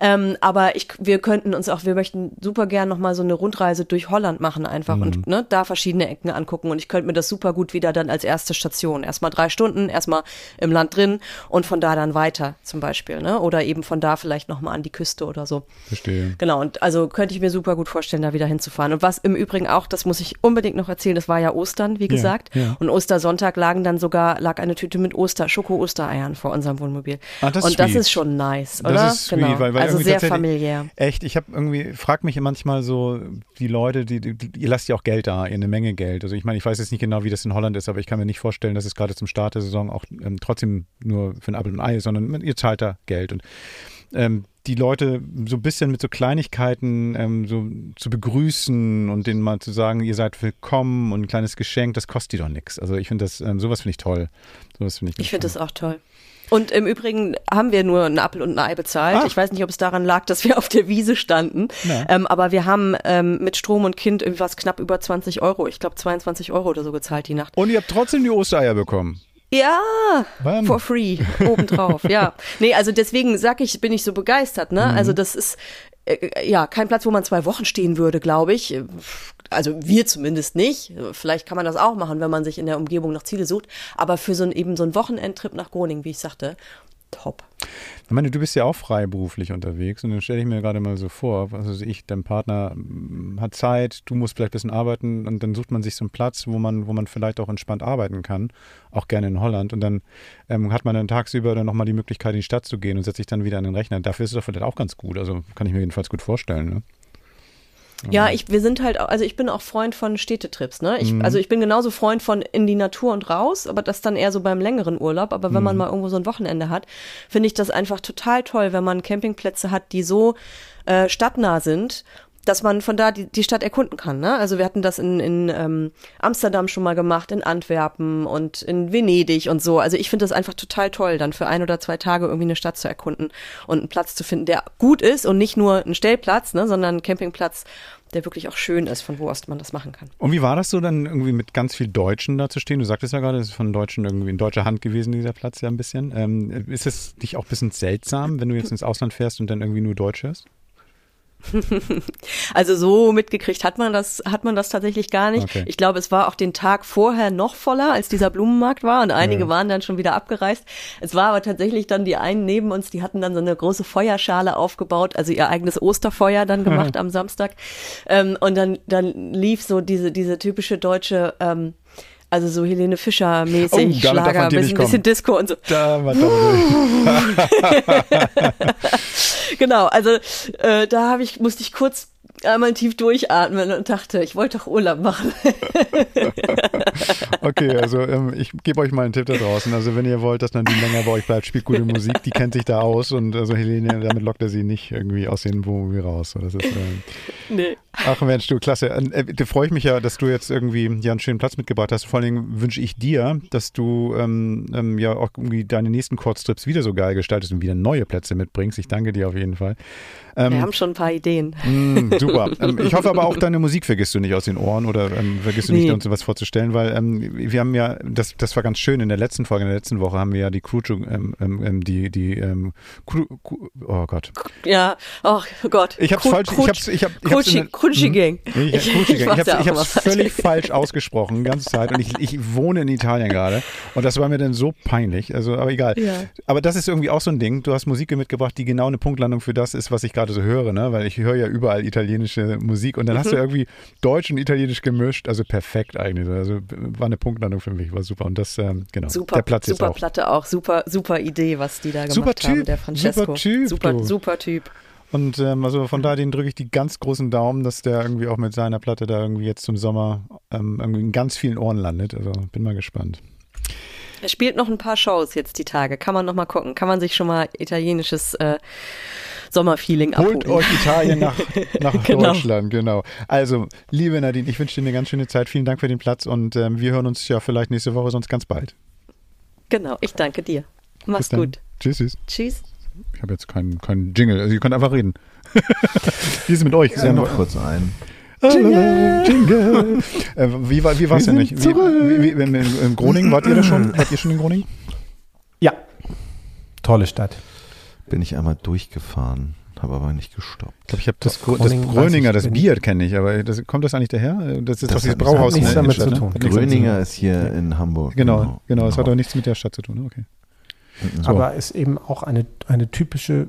Ähm, aber ich, wir könnten uns auch, wir möchten super gern nochmal so eine Rundreise durch Holland machen einfach mhm. und ne, da verschiedene Ecken angucken. Und ich könnte mir das super gut wieder dann als erste Station. Erstmal drei Stunden, erstmal im Land drin und von da dann weiter zum Beispiel. Ne? Oder eben von da vielleicht nochmal an die Küste oder so.
Verstehe.
Genau, und also könnte ich mir super gut vorstellen, da wieder hinzufahren. Und was im Übrigen auch das das muss ich unbedingt noch erzählen, das war ja Ostern, wie gesagt.
ja.
Und Ostersonntag lagen dann sogar, lag eine Tüte mit Oster, Schoko-Ostereiern vor unserem Wohnmobil.
Ah, das
und das
sweet.
ist schon nice, oder?
Das ist sweet,
genau.
weil, weil
also sehr familiär.
Echt, ich habe irgendwie, frag mich manchmal so, die Leute, die, die, ihr lasst ja auch Geld da, ihr eine Menge Geld. Also ich meine, ich weiß jetzt nicht genau, wie das in Holland ist, aber ich kann mir nicht vorstellen, dass es gerade zum Start der Saison auch ähm, trotzdem nur für ein Apfel und ein Ei ist, sondern ihr zahlt da Geld. Und ähm, die Leute so ein bisschen mit so Kleinigkeiten ähm, so zu begrüßen und denen mal zu sagen, ihr seid willkommen und ein kleines Geschenk, das kostet die doch nichts. Also ich finde das, ähm, sowas finde ich toll. Sowas finde ich
Ich finde das auch toll. Und im Übrigen haben wir nur einen Apfel und ein Ei bezahlt.
Ach.
Ich weiß nicht, ob es daran lag, dass wir auf der Wiese standen.
Ja.
Ähm, aber wir haben ähm, mit Strom und Kind irgendwas knapp über 20 Euro, ich glaube 22 Euro oder so gezahlt die Nacht.
Und ihr habt trotzdem die Ostereier bekommen.
Ja,
Bam.
for free, obendrauf, ja. Nee, also deswegen sag ich, bin ich so begeistert, ne? Also das ist, äh, ja, kein Platz, wo man zwei Wochen stehen würde, glaube ich. Also wir zumindest nicht. Vielleicht kann man das auch machen, wenn man sich in der Umgebung nach Ziele sucht. Aber für so ein, eben so einen Wochenendtrip nach Groningen, wie ich sagte, top.
Ich meine, du bist ja auch freiberuflich unterwegs und dann stelle ich mir gerade mal so vor, also ich, dein Partner mm, hat Zeit, du musst vielleicht ein bisschen arbeiten und dann sucht man sich so einen Platz, wo man, wo man vielleicht auch entspannt arbeiten kann, auch gerne in Holland und dann ähm, hat man dann tagsüber dann nochmal die Möglichkeit, in die Stadt zu gehen und setzt sich dann wieder an den Rechner. Dafür ist es doch vielleicht auch ganz gut, also kann ich mir jedenfalls gut vorstellen. Ne?
Ja, ich, wir sind halt, auch- also ich bin auch Freund von Städtetrips, ne? Ich,
Mhm.
Also ich bin genauso Freund von in die Natur und raus, aber das dann eher so beim längeren Urlaub. Aber wenn man
Mhm.
mal irgendwo so ein Wochenende hat, finde ich das einfach total toll, wenn man Campingplätze hat, die so äh, stadtnah sind, dass man von da die, die Stadt erkunden kann. Ne? Also wir hatten das in, in ähm, Amsterdam schon mal gemacht, in Antwerpen und in Venedig und so. Also ich finde das einfach total toll, dann für ein oder zwei Tage irgendwie eine Stadt zu erkunden und einen Platz zu finden, der gut ist und nicht nur ein Stellplatz, ne, sondern ein Campingplatz, der wirklich auch schön ist, von wo aus man das machen kann.
Und wie war das so dann irgendwie mit ganz viel Deutschen da zu stehen? Du sagtest ja gerade, es ist von Deutschen irgendwie in deutscher Hand gewesen, dieser Platz ja ein bisschen. Ähm, ist es nicht auch ein bisschen seltsam, wenn du jetzt ins Ausland fährst und dann irgendwie nur Deutsch hörst?
Also so mitgekriegt hat man das, hat man das tatsächlich gar nicht.
Okay.
Ich glaube, es war auch den Tag vorher noch voller, als dieser Blumenmarkt war und einige waren dann schon wieder abgereist. Es war aber tatsächlich dann die einen neben uns, die hatten dann so eine große Feuerschale aufgebaut, also ihr eigenes Osterfeuer dann gemacht am Samstag. Ähm, und dann, dann lief so diese, diese typische deutsche, ähm, also so Helene Fischer mäßig,
Oh, damit
Schlager,
dir
bisschen, bisschen Disco und so.
Da war da
Genau, also äh, da habe ich, musste ich kurz einmal tief durchatmen und dachte, ich wollte doch Urlaub machen.
Okay, also ähm, ich gebe euch mal einen Tipp da draußen. Also wenn ihr wollt, dass Nadine länger bei euch bleibt, spielt gute Musik, die kennt sich da aus und also Helene, damit lockt er sie nicht irgendwie aus den Wohnmobil raus. Das ist, ähm,
nee.
ach Mensch, du, klasse. Äh, da freue ich mich ja, dass du jetzt irgendwie ja einen schönen Platz mitgebracht hast. Vor allen Dingen wünsche ich dir, dass du ähm, ähm, ja auch irgendwie deine nächsten Kurztrips wieder so geil gestaltest und wieder neue Plätze mitbringst. Ich danke dir auf jeden Fall. Ähm,
Wir haben schon ein paar Ideen.
Mm, super. ähm, ich hoffe aber auch, deine Musik vergisst du nicht aus den Ohren oder ähm, vergisst du nicht,
Nee.
uns was vorzustellen, weil ähm, wir haben ja, das, das war ganz schön, in der letzten Folge, in der letzten Woche haben wir ja die Crew, ähm, ähm, die, die, Crew, oh Gott.
Ja, ach Gott.
Ich hab's falsch, ich
Krut-
hab's, ich hab, ich hab's in
Krutschi, Krutschi Gang.
Ich, ich,
Ich- ich
ich, hab's, ich hab's völlig falsch ausgesprochen, die ganze Zeit. Und ich, ich wohne in Italien gerade. Und das war mir dann so peinlich. Also, aber egal.
Ja.
Aber das ist irgendwie auch so ein Ding. Du hast Musik mitgebracht, die genau eine Punktlandung für das ist, was ich gerade so höre, ne? Weil ich höre ja überall italienische Musik und dann hast du
Mhm.
irgendwie Deutsch und Italienisch gemischt. Also perfekt eigentlich. Also war eine Punktlandung für mich, war super. Und das, ähm, genau.
Super,
der Platz jetzt
super
auch.
Platte auch. Super, super Idee, was die da gemacht
Super
haben,
Typ,
der Francesco.
super Typ,
Super,
du.
super Typ.
Und ähm, also von da den drücke ich die ganz großen Daumen, dass der irgendwie auch mit seiner Platte da irgendwie jetzt zum Sommer ähm, irgendwie in ganz vielen Ohren landet. Also bin mal gespannt.
Er spielt noch ein paar Shows jetzt die Tage. Kann man noch mal gucken. Kann man sich schon mal italienisches äh, Sommerfeeling
Holt
abholen.
euch Italien nach, nach
Genau.
Deutschland, genau. Also, liebe Nadine, ich wünsche dir eine ganz schöne Zeit. Vielen Dank für den Platz und ähm, wir hören uns ja vielleicht nächste Woche, sonst ganz bald.
Genau, ich danke dir. Mach's gut.
Tschüss, tschüss.
Tschüss.
Ich habe jetzt keinen keinen Jingle, also ihr könnt einfach reden. Wie ist es mit euch?
Ich sende noch kurz ein.
Jingle. Jingle. Äh, wie war wie war's denn
sind
nicht? Wie, wie, wie, in, in Groningen, wart ihr da schon? Wart ihr schon in Groningen?
Ja, tolle Stadt.
Bin ich einmal durchgefahren, habe aber nicht gestoppt.
Ich glaube, ich habe das, das
weiß
Gröninger, das. Bier kenne ich, aber das, kommt das eigentlich daher? Das ist
Das
doch dieses
hat
Brauhaus
nichts damit zu tun.
Gröninger ist hier in Hamburg.
Genau, genau, das hat auch nichts mit der Stadt zu tun. Okay.
Mhm.
So.
Aber ist eben auch eine, eine typische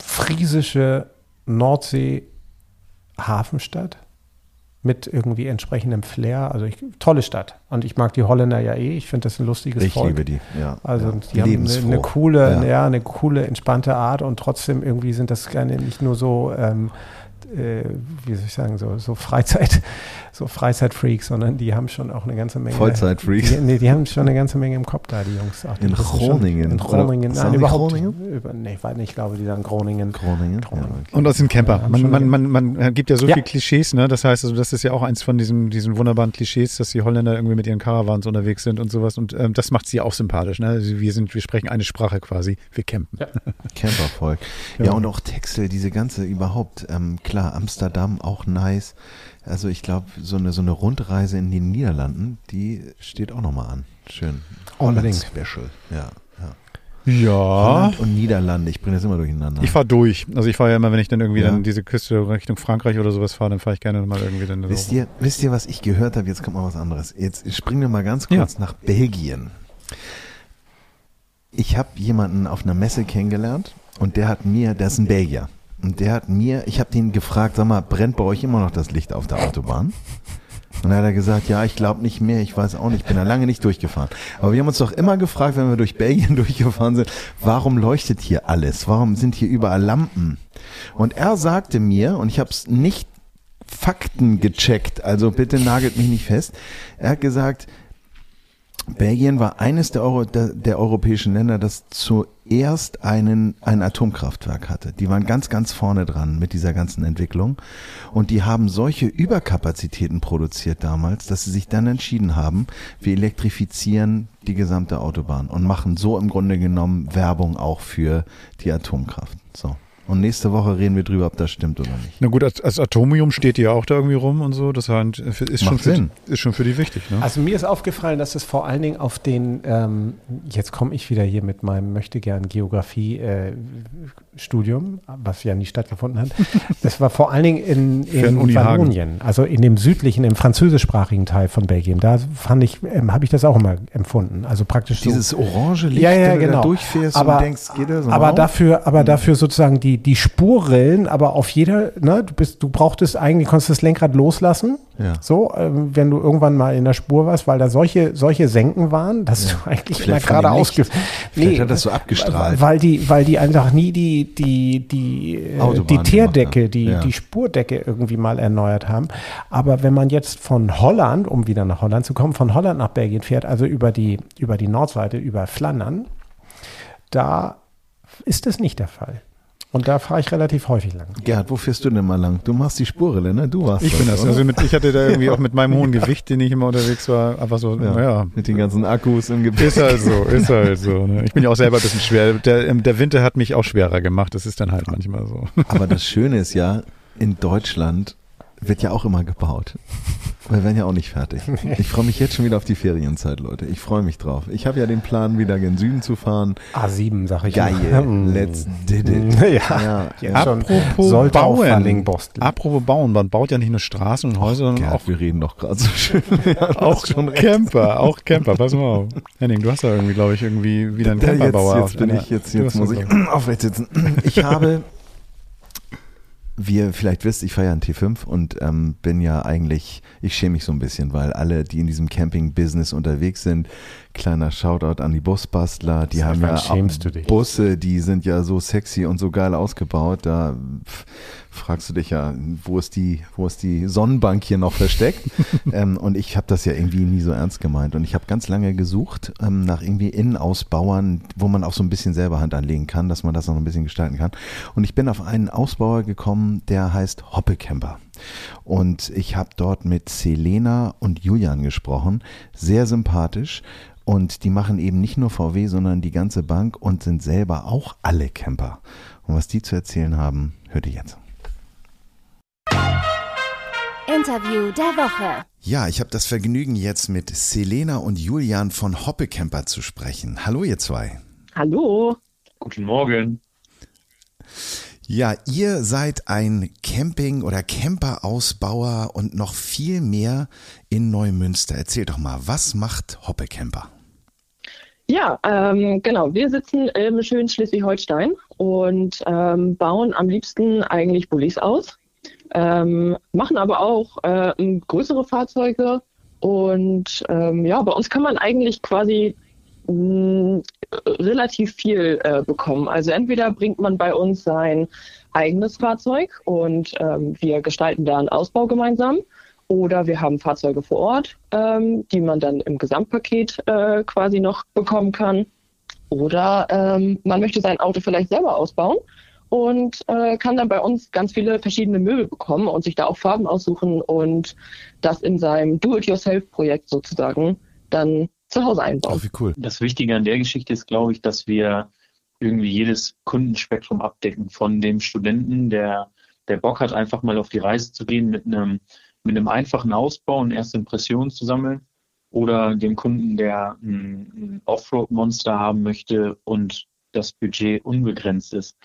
friesische Nordsee-Hafenstadt mit irgendwie entsprechendem Flair. Also ich, tolle Stadt. Und ich mag die Holländer ja eh. Ich finde das ein lustiges
Ich
Volk.
liebe die, ja.
Also
ja.
die haben eine, eine coole,
Ja.
ja. eine coole, entspannte Art und trotzdem irgendwie sind das keine nicht nur so, ähm, äh, wie soll ich sagen, so, so Freizeit, so Freizeitfreaks, sondern die haben schon auch eine ganze Menge.
Vollzeitfreaks.
Die, nee, die haben schon eine ganze Menge im Kopf da, die Jungs. Auch, die
In
schon-
Groningen,
In? Groningen. Nein,
die
überhaupt.
Groningen?
Über, nee, ich weiß nicht, ich glaube, die sagen Groningen.
Groningen.
Groningen.
Ja, okay.
Und aus den Camper. Man, man, man, man gibt ja so
Ja.
viel Klischees, ne? Das heißt, also das ist ja auch eins von diesen, diesen wunderbaren Klischees, dass die Holländer irgendwie mit ihren Caravans unterwegs sind und sowas. Und ähm, das macht sie auch sympathisch. Ne? Also wir sind, wir sprechen eine Sprache quasi. Wir campen.
Ja.
Campervolk. Ja.
Ja.
und auch Texel, diese ganze überhaupt, ähm, klar, Amsterdam auch nice. Also ich glaube, so eine, so eine Rundreise in den Niederlanden, die steht auch nochmal an. Schön.
Unbedingt.
Special, ja. ja.
Ja.
Holland und Niederlande, ich bringe das immer durcheinander.
Ich fahre durch. Also ich fahre ja immer, wenn ich dann irgendwie
Ja.
dann diese Küste Richtung Frankreich oder sowas fahre, dann fahre ich gerne mal irgendwie dann
Wisst
so.
ihr, wisst ihr, was ich gehört habe? Jetzt kommt mal was anderes. Jetzt springen wir mal ganz kurz nach Belgien. Ich habe jemanden auf einer Messe kennengelernt und der hat mir, der ist ein Belgier, und der hat mir, ich habe den gefragt, sag mal, brennt bei euch immer noch das Licht auf der Autobahn? Und dann hat er gesagt, ja, ich glaube nicht mehr, ich weiß auch nicht, ich bin da lange nicht durchgefahren. Aber wir haben uns doch immer gefragt, wenn wir durch Belgien durchgefahren sind, warum leuchtet hier alles? Warum sind hier überall Lampen? Und er sagte mir, und ich habe es nicht Fakten gecheckt, also bitte nagelt mich nicht fest. Er hat gesagt, Belgien war eines der, Euro, der, der europäischen Länder, das zuerst einen, ein Atomkraftwerk hatte. Die waren ganz, ganz vorne dran mit dieser ganzen Entwicklung. Und die haben solche Überkapazitäten produziert damals, dass sie sich dann entschieden haben, wir elektrifizieren die gesamte Autobahn und machen so im Grunde genommen Werbung auch für die Atomkraft. So. Und nächste Woche reden wir drüber, ob das stimmt oder nicht.
Na gut, als, Atomium steht die ja auch da irgendwie rum und so. Das heißt, ist schon, für,
Sinn.
ist schon für die wichtig. Ne?
Also mir ist aufgefallen, dass es vor allen Dingen auf den, ähm, jetzt komme ich wieder hier mit meinem möchte gern Geografie-Studium, was ja nie stattgefunden hat. Das war vor allen Dingen in, in. Wallonien, also in dem südlichen, im französischsprachigen Teil von Belgien. Da fand ich, ähm, habe ich das auch immer empfunden. Also praktisch so.
Dieses orange Licht,
Ja, ja,
wenn du da
genau.
durchfährst
Aber-
und denkst, geht das
aber
auch?
dafür, aber dafür sozusagen die, die Spurrillen, aber auf jeder, ne, du bist, du brauchtest eigentlich, konntest das Lenkrad loslassen.
Ja.
So, ähm, wenn du irgendwann mal in der Spur warst, weil da solche, solche Senken waren, dass du eigentlich
Vielleicht
mal
von dem
geradeaus
Licht.
ge-
Vielleicht hat das so abgestrahlt.
Weil die, weil die einfach nie die, die, die, äh,
Autobahn
die
gemacht
Teerdecke, die,
Ja.
die Spurdecke irgendwie mal erneuert haben. Aber wenn man jetzt von Holland, um wieder nach Holland zu kommen, von Holland nach Belgien fährt, also über die, über die Nordseite, über Flandern, da ist das nicht der Fall. Und da fahre ich relativ häufig lang.
Gerhard, wo fährst du denn mal lang? Du machst die Spurrille, ne? Du warst
Ich bin das.
oder?
Also mit, ich hatte da irgendwie auch mit meinem hohen Gewicht, den ich immer unterwegs war, einfach so,
ja,
naja.
Mit den ganzen Akkus im Gepäck.
Ist halt so, ist halt so. Ne? Ich bin ja auch selber ein bisschen schwer. Der, ähm, der Winter hat mich auch schwerer gemacht. Das ist dann halt manchmal so.
Aber das Schöne ist ja, in Deutschland wird ja auch immer gebaut. Wir werden ja auch nicht fertig. Ich freue mich jetzt schon wieder auf die Ferienzeit, Leute. Ich freue mich drauf. Ich habe ja den Plan, wieder gen Süden zu fahren.
A7, sag ich
Geil.
immer.
Let's did it.
Ja,
Ja,
schon.
Apropos
Sollte auch
Bauen. Apropos Bauen, man baut ja nicht nur Straßen und Häuser, sondern auch,
wir reden doch gerade so schön. Ja,
auch
schon recht.
Camper, auch Camper. Pass mal auf. Henning, du hast da irgendwie, glaube ich, irgendwie wieder einen
jetzt,
Camperbauer. auf
jetzt bin ich, jetzt, jetzt muss ich aufrecht sitzen. Ich habe, wie ihr vielleicht wisst, ich feiere einen T5 und ähm, bin ja eigentlich, ich schäme mich so ein bisschen, weil alle, die in diesem Camping-Business unterwegs sind, kleiner Shoutout an die Busbastler, die haben ja? Busse, die sind ja so sexy und so geil ausgebaut, da fragst du dich ja, wo ist die, wo ist die Sonnenbank hier noch versteckt? ähm, und ich habe das ja irgendwie nie so ernst gemeint. Und ich habe ganz lange gesucht ähm, nach irgendwie Innenausbauern, wo man auch so ein bisschen selber Hand anlegen kann, dass man das noch ein bisschen gestalten kann. Und ich bin auf einen Ausbauer gekommen, der heißt Hoppe Camper. Und ich habe dort mit Selena und Julian gesprochen. Sehr sympathisch. Und die machen eben nicht nur VW, sondern die ganze Bank und sind selber auch alle Camper. Und was die zu erzählen haben, hört ihr jetzt.
Interview der Woche.
Ja, ich habe das Vergnügen, jetzt mit Selena und Julian von Hoppe Camper zu sprechen. Hallo, ihr zwei.
Hallo.
Guten Morgen.
Ja, ihr seid ein Camping- oder Camper-Ausbauer und noch viel mehr in Neumünster. Erzähl doch mal, was macht Hoppe Camper?
Ja, ähm, genau. Wir sitzen im schönen Schleswig-Holstein und ähm, bauen am liebsten eigentlich Bullis aus. ähm, machen aber auch äh, größere Fahrzeuge. Und ähm, ja, bei uns kann man eigentlich quasi relativ viel äh, bekommen. Also entweder bringt man bei uns sein eigenes Fahrzeug und ähm, wir gestalten da einen Ausbau gemeinsam. Oder wir haben Fahrzeuge vor Ort, ähm, die man dann im Gesamtpaket äh, quasi noch bekommen kann. Oder ähm, man möchte sein Auto vielleicht selber ausbauen und äh, kann dann bei uns ganz viele verschiedene Möbel bekommen und sich da auch Farben aussuchen und das in seinem Do-it-yourself-Projekt sozusagen dann zu Hause einbauen.
Oh, wie cool.
Das Wichtige an der Geschichte ist, glaube ich, dass wir irgendwie jedes Kundenspektrum abdecken. Von dem Studenten, der, der Bock hat, einfach mal auf die Reise zu gehen mit einem, mit einem einfachen Ausbau und erste Impressionen zu sammeln. Oder dem Kunden, der ein, ein Offroad-Monster haben möchte und das Budget unbegrenzt ist.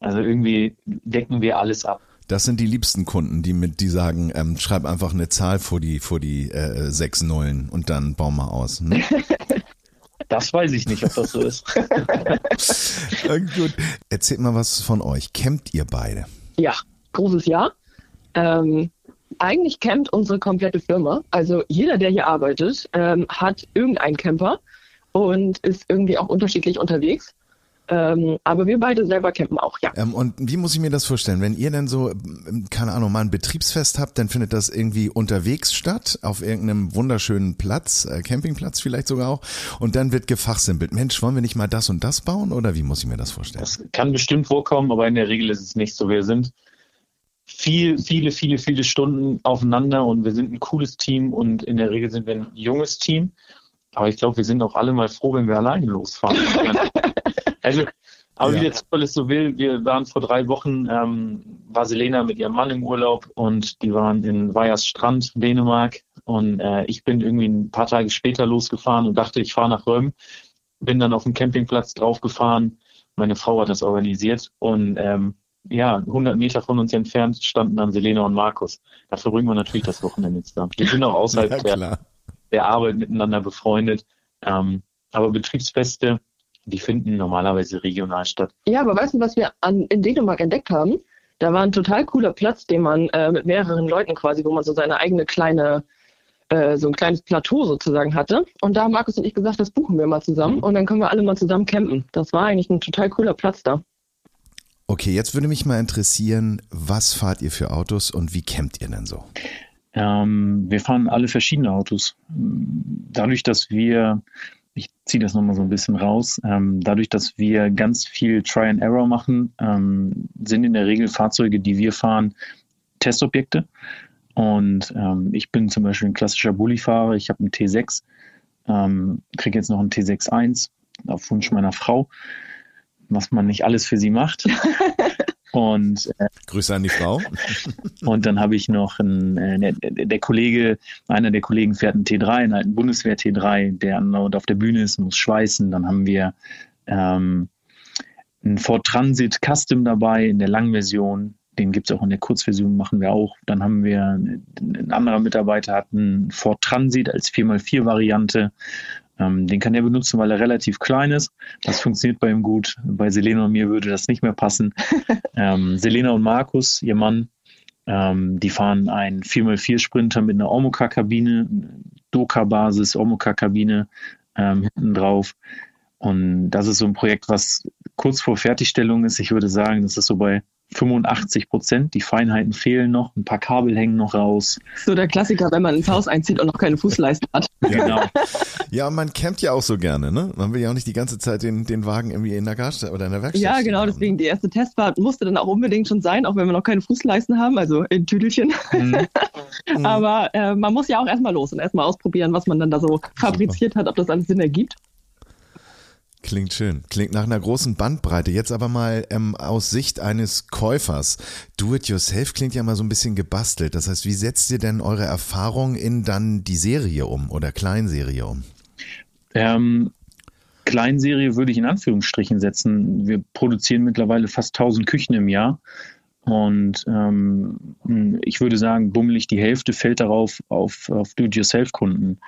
Also irgendwie decken wir alles ab.
Das sind die liebsten Kunden, die mit, die sagen, ähm, schreib einfach eine Zahl vor die, vor die äh, sechs Nullen und dann bau mal aus. Ne?
Das weiß ich nicht, ob das so ist.
äh, gut. Erzählt mal was von euch. Campt ihr beide?
Ja, großes Ja. Ähm, eigentlich campt unsere komplette Firma. Also jeder, der hier arbeitet, ähm, hat irgendeinen Camper und ist irgendwie auch unterschiedlich unterwegs. Ähm, aber wir beide selber campen auch, ja.
Ähm, und wie muss ich mir das vorstellen? Wenn ihr denn so, ähm, keine Ahnung, mal ein Betriebsfest habt, dann findet das irgendwie unterwegs statt, auf irgendeinem wunderschönen Platz, äh, Campingplatz vielleicht sogar auch, und dann wird gefachsimpelt. Mensch, wollen wir nicht mal das und das bauen oder wie muss ich mir das vorstellen?
Das kann bestimmt vorkommen, aber in der Regel ist es nicht so. Wir sind viel, viele, viele, viele Stunden aufeinander und wir sind ein cooles Team und in der Regel sind wir ein junges Team. Aber ich glaube, wir sind auch alle mal froh, wenn wir alleine losfahren. Also, aber ja. wie der Zufall es so will, wir waren vor drei Wochen, ähm, war Selena mit ihrem Mann im Urlaub und die waren in Vajers Strand, Dänemark. Und äh, ich bin irgendwie ein paar Tage später losgefahren und dachte, ich fahre nach Röm. Bin dann auf dem Campingplatz draufgefahren. Meine Frau hat das organisiert und ähm, ja, 100 Meter von uns entfernt standen dann Selena und Markus. Da verbringen wir natürlich das Wochenende jetzt da. Wir sind auch außerhalb ja, der, der, Arbeit miteinander befreundet. Ähm, aber Betriebsfeste, die finden normalerweise regional statt.
Ja, aber weißt du, was wir an, in Dänemark entdeckt haben? Da war ein total cooler Platz, den man äh, mit mehreren Leuten quasi, wo man so seine eigene kleine, äh, so ein kleines Plateau sozusagen hatte. Und da haben Markus und ich gesagt, das buchen wir mal zusammen und dann können wir alle mal zusammen campen. Das war eigentlich ein total cooler Platz da.
Okay, jetzt würde mich mal interessieren, was fahrt ihr für Autos und wie campt ihr denn so?
Ähm, wir fahren alle verschiedene Autos. Dadurch, dass wir ich ziehe das nochmal so ein bisschen raus. Ähm, dadurch, dass wir ganz viel Try and Error machen, ähm, sind in der Regel Fahrzeuge, die wir fahren, Testobjekte. Und ähm, ich bin zum Beispiel ein klassischer Bullifahrer. Ich habe einen T6, ähm, kriege jetzt noch einen T6.1 auf Wunsch meiner Frau, was man nicht alles für sie macht. Und,
äh, Grüße an die Frau.
und dann habe ich noch einen, äh, der, der, Kollege, einer der Kollegen fährt einen T3, einen alten Bundeswehr T3, der auf der Bühne ist, muss schweißen. Dann haben wir ähm, einen Ford Transit Custom dabei in der Langversion. Den gibt es auch in der Kurzversion, machen wir auch. Dann haben wir, ein anderer Mitarbeiter hat einen Ford Transit als 4x4-Variante. Ähm, den kann er benutzen, weil er relativ klein ist. Das funktioniert bei ihm gut. Bei Selena und mir würde das nicht mehr passen. ähm, Selena und Markus, ihr Mann, ähm, die fahren einen 4x4 Sprinter mit einer Omoka-Kabine, Doka-Basis, Omoka-Kabine ähm, hinten drauf. Und das ist so ein Projekt, was kurz vor Fertigstellung ist. Ich würde sagen, das ist so bei 85 Prozent. Die Feinheiten fehlen noch, ein paar Kabel hängen noch raus.
So der Klassiker, wenn man ins Haus einzieht und noch keine Fußleiste hat.
Genau. ja, man campt ja auch so gerne, ne? Man will ja auch nicht die ganze Zeit den, den Wagen irgendwie in der Garage oder in der Werkstatt.
Ja, genau, deswegen die erste Testfahrt musste dann auch unbedingt schon sein, auch wenn wir noch keine Fußleisten haben, also in Tüdelchen. Mhm. Aber äh, man muss ja auch erstmal los und erstmal ausprobieren, was man dann da so fabriziert hat, ob das alles Sinn ergibt.
Klingt schön. Klingt nach einer großen Bandbreite. Jetzt aber mal ähm, aus Sicht eines Käufers. Do-it-yourself klingt ja mal so ein bisschen gebastelt. Das heißt, wie setzt ihr denn eure Erfahrung in dann die Serie um oder Kleinserie um?
Ähm, Kleinserie würde ich in Anführungsstrichen setzen. Wir produzieren mittlerweile fast 1000 Küchen im Jahr. Und ähm, ich würde sagen, bummelig die Hälfte fällt darauf auf, auf Do-it-yourself-Kunden.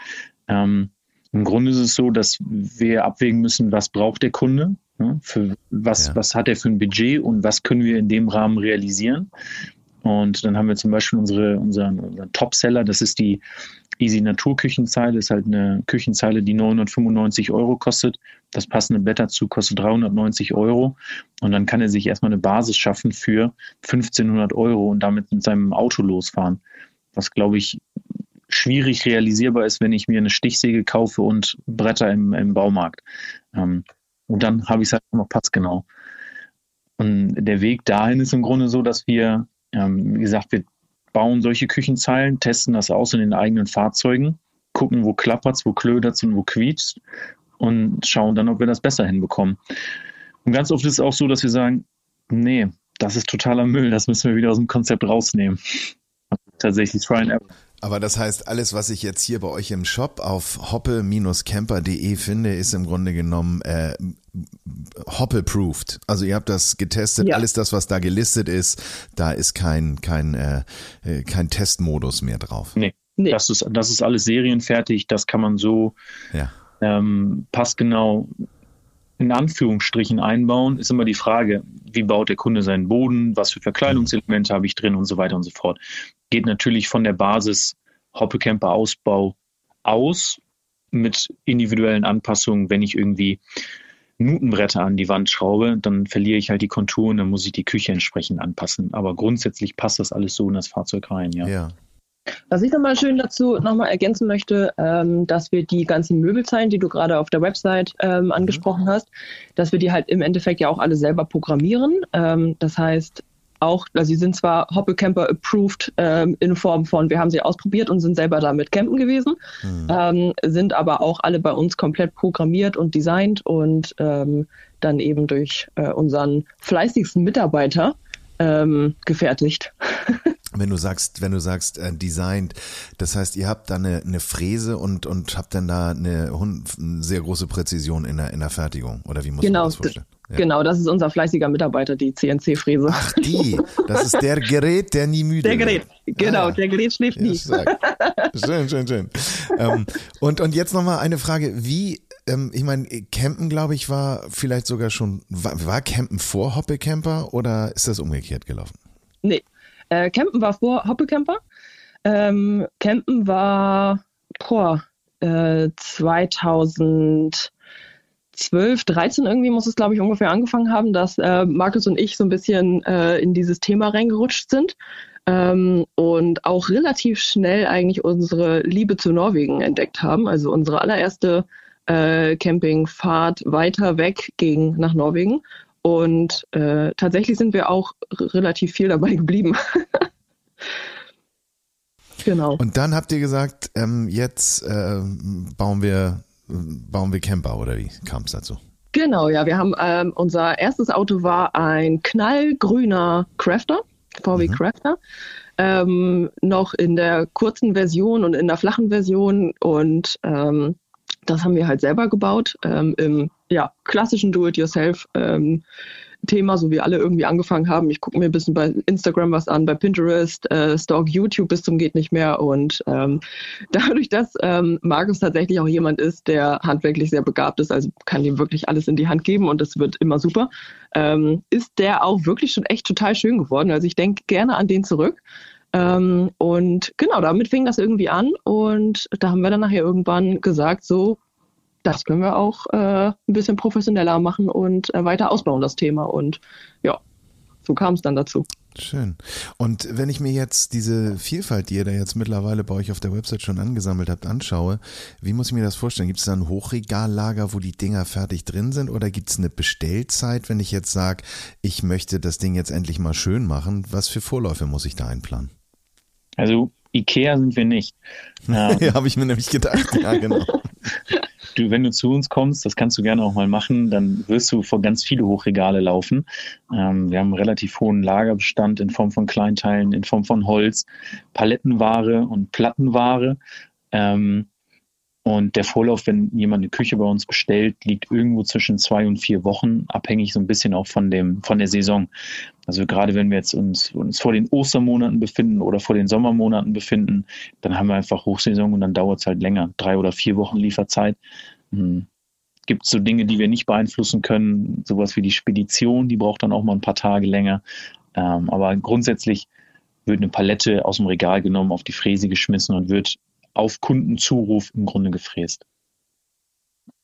Ähm, im Grunde ist es so, dass wir abwägen müssen, was braucht der Kunde, ne? für was, ja. was hat er für ein Budget und was können wir in dem Rahmen realisieren. Und dann haben wir zum Beispiel unsere, unseren, unseren Topseller, das ist die Easy Naturküchenzeile, ist halt eine Küchenzeile, die 995 Euro kostet. Das passende Bett dazu kostet 390 Euro. Und dann kann er sich erstmal eine Basis schaffen für 1500 Euro und damit mit seinem Auto losfahren. Was, glaube ich, schwierig realisierbar ist, wenn ich mir eine Stichsäge kaufe und Bretter im, im Baumarkt. Ähm, und dann habe ich es halt noch passgenau. Und der Weg dahin ist im Grunde so, dass wir, ähm, wie gesagt, wir bauen solche Küchenzeilen, testen das aus in den eigenen Fahrzeugen, gucken, wo klappert's, wo klödert's und wo quietscht und schauen dann, ob wir das besser hinbekommen. Und ganz oft ist es auch so, dass wir sagen, nee, das ist totaler Müll, das müssen wir wieder aus dem Konzept rausnehmen. Tatsächlich try and error.
Aber das heißt, alles, was ich jetzt hier bei euch im Shop auf hoppe-camper.de finde, ist im Grunde genommen äh, Hoppe-proofed. Also ihr habt das getestet, ja. alles das, was da gelistet ist, da ist kein, kein, äh, äh kein Testmodus mehr drauf.
Nee. nee. Das, ist, das ist alles serienfertig, das kann man so ja. ähm, passgenau in Anführungsstrichen einbauen, ist immer die Frage, wie baut der Kunde seinen Boden, was für Verkleidungselemente habe ich drin und so weiter und so fort geht natürlich von der Basis Hoppecamper Ausbau aus mit individuellen Anpassungen, wenn ich irgendwie Nutenbretter an die Wand schraube, dann verliere ich halt die Konturen, dann muss ich die Küche entsprechend anpassen. Aber grundsätzlich passt das alles so in das Fahrzeug rein, ja. ja.
Was ich nochmal schön dazu nochmal ergänzen möchte, ähm, dass wir die ganzen Möbelzeilen, die du gerade auf der Website ähm, mhm. angesprochen hast, dass wir die halt im Endeffekt ja auch alle selber programmieren. Ähm, das heißt, auch, also sie sind zwar Hoppelcamper approved ähm, in Form von, wir haben sie ausprobiert und sind selber damit campen gewesen, mhm. ähm, sind aber auch alle bei uns komplett programmiert und designt und ähm, dann eben durch äh, unseren fleißigsten Mitarbeiter ähm, gefertigt.
wenn du sagst, wenn du sagst äh, designt, das heißt, ihr habt da eine, eine Fräse und und habt dann da eine, eine sehr große Präzision in der in der Fertigung oder wie muss
genau,
man das vorstellen?
Ja. Genau, das ist unser fleißiger Mitarbeiter, die CNC-Fräse.
Ach die, das ist der Gerät, der nie müde
Der Gerät, wird. genau, ah, der Gerät schläft ja, nie.
Schön, schön, schön. ähm, und und jetzt nochmal eine Frage, wie ähm, ich meine, Campen, glaube ich, war vielleicht sogar schon, war, war Campen vor Hoppe Camper oder ist das umgekehrt gelaufen?
Nee, äh, Campen war vor Hoppelcamper. Ähm, Campen war boah, äh, 2012, 13 irgendwie muss es, glaube ich, ungefähr angefangen haben, dass äh, Markus und ich so ein bisschen äh, in dieses Thema reingerutscht sind. Ähm, und auch relativ schnell eigentlich unsere Liebe zu Norwegen entdeckt haben. Also unsere allererste äh, Campingfahrt weiter weg ging nach Norwegen. Und äh, tatsächlich sind wir auch relativ viel dabei geblieben.
genau. Und dann habt ihr gesagt, ähm, jetzt äh, bauen wir bauen wir Camper oder wie kam es dazu?
Genau, ja, wir haben ähm, unser erstes Auto war ein knallgrüner Crafter, VW mhm. Crafter. Ähm, noch in der kurzen Version und in der flachen Version und ähm, das haben wir halt selber gebaut ähm, im ja, klassischen Do-it-yourself ähm, Thema, so wie alle irgendwie angefangen haben. Ich gucke mir ein bisschen bei Instagram was an, bei Pinterest, äh, stalk YouTube bis zum geht nicht mehr. Und ähm, dadurch, dass ähm, Markus tatsächlich auch jemand ist, der handwerklich sehr begabt ist, also kann ihm wirklich alles in die Hand geben und das wird immer super, ähm, ist der auch wirklich schon echt total schön geworden. Also ich denke gerne an den zurück. Ähm, und genau, damit fing das irgendwie an und da haben wir dann nachher irgendwann gesagt, so, das können wir auch äh, ein bisschen professioneller machen und äh, weiter ausbauen, das Thema. Und ja, so kam es dann dazu.
Schön. Und wenn ich mir jetzt diese Vielfalt, die ihr da jetzt mittlerweile bei euch auf der Website schon angesammelt habt, anschaue, wie muss ich mir das vorstellen? Gibt es da ein Hochregallager, wo die Dinger fertig drin sind oder gibt es eine Bestellzeit, wenn ich jetzt sage, ich möchte das Ding jetzt endlich mal schön machen? Was für Vorläufe muss ich da einplanen?
Also Ikea sind wir nicht.
Ähm, ja, habe ich mir nämlich gedacht. Ja, genau.
du, wenn du zu uns kommst, das kannst du gerne auch mal machen, dann wirst du vor ganz viele Hochregale laufen. Ähm, wir haben einen relativ hohen Lagerbestand in Form von Kleinteilen, in Form von Holz, Palettenware und Plattenware. Ähm, und der Vorlauf, wenn jemand eine Küche bei uns bestellt, liegt irgendwo zwischen zwei und vier Wochen, abhängig so ein bisschen auch von dem, von der Saison. Also gerade wenn wir jetzt uns, uns vor den Ostermonaten befinden oder vor den Sommermonaten befinden, dann haben wir einfach Hochsaison und dann dauert es halt länger. Drei oder vier Wochen Lieferzeit. Hm. Gibt so Dinge, die wir nicht beeinflussen können, sowas wie die Spedition, die braucht dann auch mal ein paar Tage länger. Ähm, aber grundsätzlich wird eine Palette aus dem Regal genommen, auf die Fräse geschmissen und wird auf Kundenzuruf im Grunde gefräst.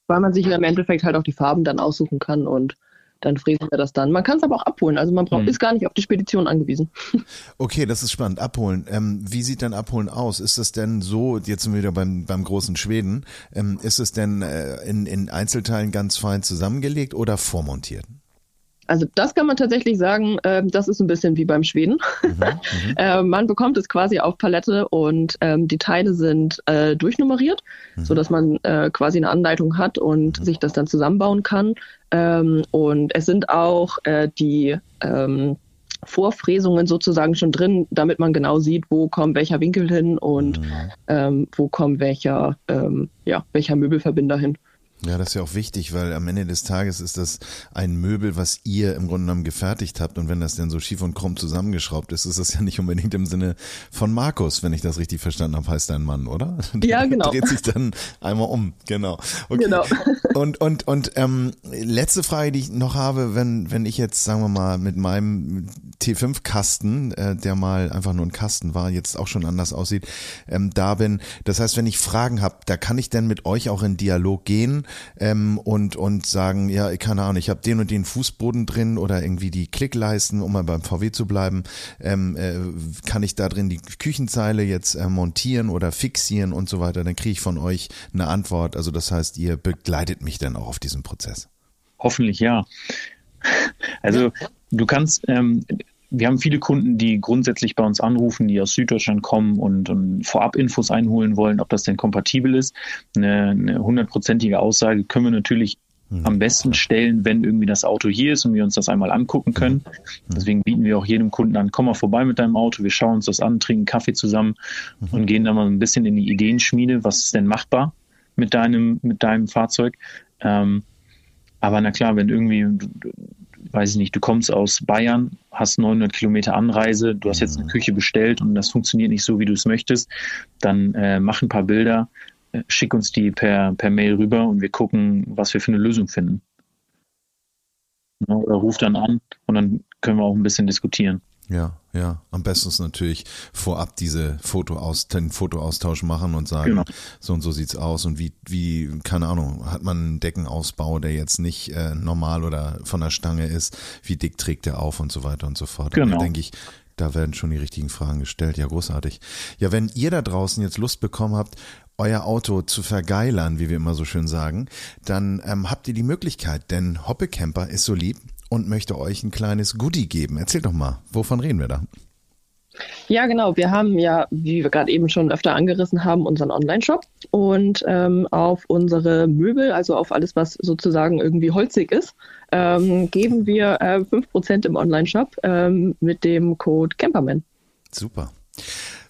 Weil man sich im Endeffekt halt auch die Farben dann aussuchen kann und dann fräsen wir das dann. Man kann es aber auch abholen. Also man braucht, mhm. ist gar nicht auf die Spedition angewiesen.
Okay, das ist spannend. Abholen. Ähm, wie sieht denn Abholen aus? Ist es denn so, jetzt sind wir wieder beim, beim großen Schweden, ähm, ist es denn äh, in, in Einzelteilen ganz fein zusammengelegt oder vormontiert?
Also das kann man tatsächlich sagen, äh, das ist ein bisschen wie beim Schweden. Mhm, äh, man bekommt es quasi auf Palette und ähm, die Teile sind äh, durchnummeriert, mhm. so dass man äh, quasi eine Anleitung hat und mhm. sich das dann zusammenbauen kann. Ähm, und es sind auch äh, die ähm, Vorfräsungen sozusagen schon drin, damit man genau sieht, wo kommt welcher Winkel hin und mhm. ähm, wo kommt welcher, ähm, ja, welcher Möbelverbinder hin.
Ja, das ist ja auch wichtig, weil am Ende des Tages ist das ein Möbel, was ihr im Grunde genommen gefertigt habt. Und wenn das dann so schief und krumm zusammengeschraubt ist, ist das ja nicht unbedingt im Sinne von Markus, wenn ich das richtig verstanden habe, heißt dein Mann, oder?
Ja, genau.
Dreht sich dann einmal um, genau. Okay. Genau. Und, und, und ähm, letzte Frage, die ich noch habe, wenn, wenn ich jetzt, sagen wir mal, mit meinem T5-Kasten, äh, der mal einfach nur ein Kasten war, jetzt auch schon anders aussieht, ähm, da bin. Das heißt, wenn ich Fragen habe, da kann ich denn mit euch auch in Dialog gehen ähm, und, und sagen, ja, keine Ahnung, ich habe den und den Fußboden drin oder irgendwie die Klickleisten, um mal beim VW zu bleiben, ähm, äh, kann ich da drin die Küchenzeile jetzt äh, montieren oder fixieren und so weiter, dann kriege ich von euch eine Antwort. Also das heißt, ihr begleitet mich dann auch auf diesem Prozess.
Hoffentlich ja. Also du kannst, ähm, wir haben viele Kunden, die grundsätzlich bei uns anrufen, die aus Süddeutschland kommen und, und vorab Infos einholen wollen, ob das denn kompatibel ist. Eine hundertprozentige Aussage können wir natürlich mhm. am besten stellen, wenn irgendwie das Auto hier ist und wir uns das einmal angucken können. Mhm. Deswegen bieten wir auch jedem Kunden an, komm mal vorbei mit deinem Auto, wir schauen uns das an, trinken Kaffee zusammen mhm. und gehen dann mal ein bisschen in die Ideenschmiede, was ist denn machbar mit deinem, mit deinem Fahrzeug. Ähm, aber na klar, wenn irgendwie weiß ich nicht, du kommst aus Bayern, hast 900 Kilometer Anreise, du hast jetzt eine mhm. Küche bestellt und das funktioniert nicht so, wie du es möchtest, dann äh, mach ein paar Bilder, äh, schick uns die per, per Mail rüber und wir gucken, was wir für eine Lösung finden. Ja, oder ruf dann an und dann können wir auch ein bisschen diskutieren.
Ja, ja. Am besten ist natürlich vorab diese Foto aus, den Fotoaustausch machen und sagen, genau. so und so sieht's aus und wie, wie, keine Ahnung, hat man einen Deckenausbau, der jetzt nicht äh, normal oder von der Stange ist, wie dick trägt der auf und so weiter und so fort. Genau. denke ich, da werden schon die richtigen Fragen gestellt. Ja, großartig. Ja, wenn ihr da draußen jetzt Lust bekommen habt, euer Auto zu vergeilern, wie wir immer so schön sagen, dann ähm, habt ihr die Möglichkeit, denn Hoppe Camper ist so lieb und möchte euch ein kleines Goodie geben. Erzähl doch mal, wovon reden wir da?
Ja, genau. Wir haben ja, wie wir gerade eben schon öfter angerissen haben, unseren Online-Shop und ähm, auf unsere Möbel, also auf alles, was sozusagen irgendwie holzig ist, ähm, geben wir äh, 5% im Online-Shop ähm, mit dem Code Camperman.
Super.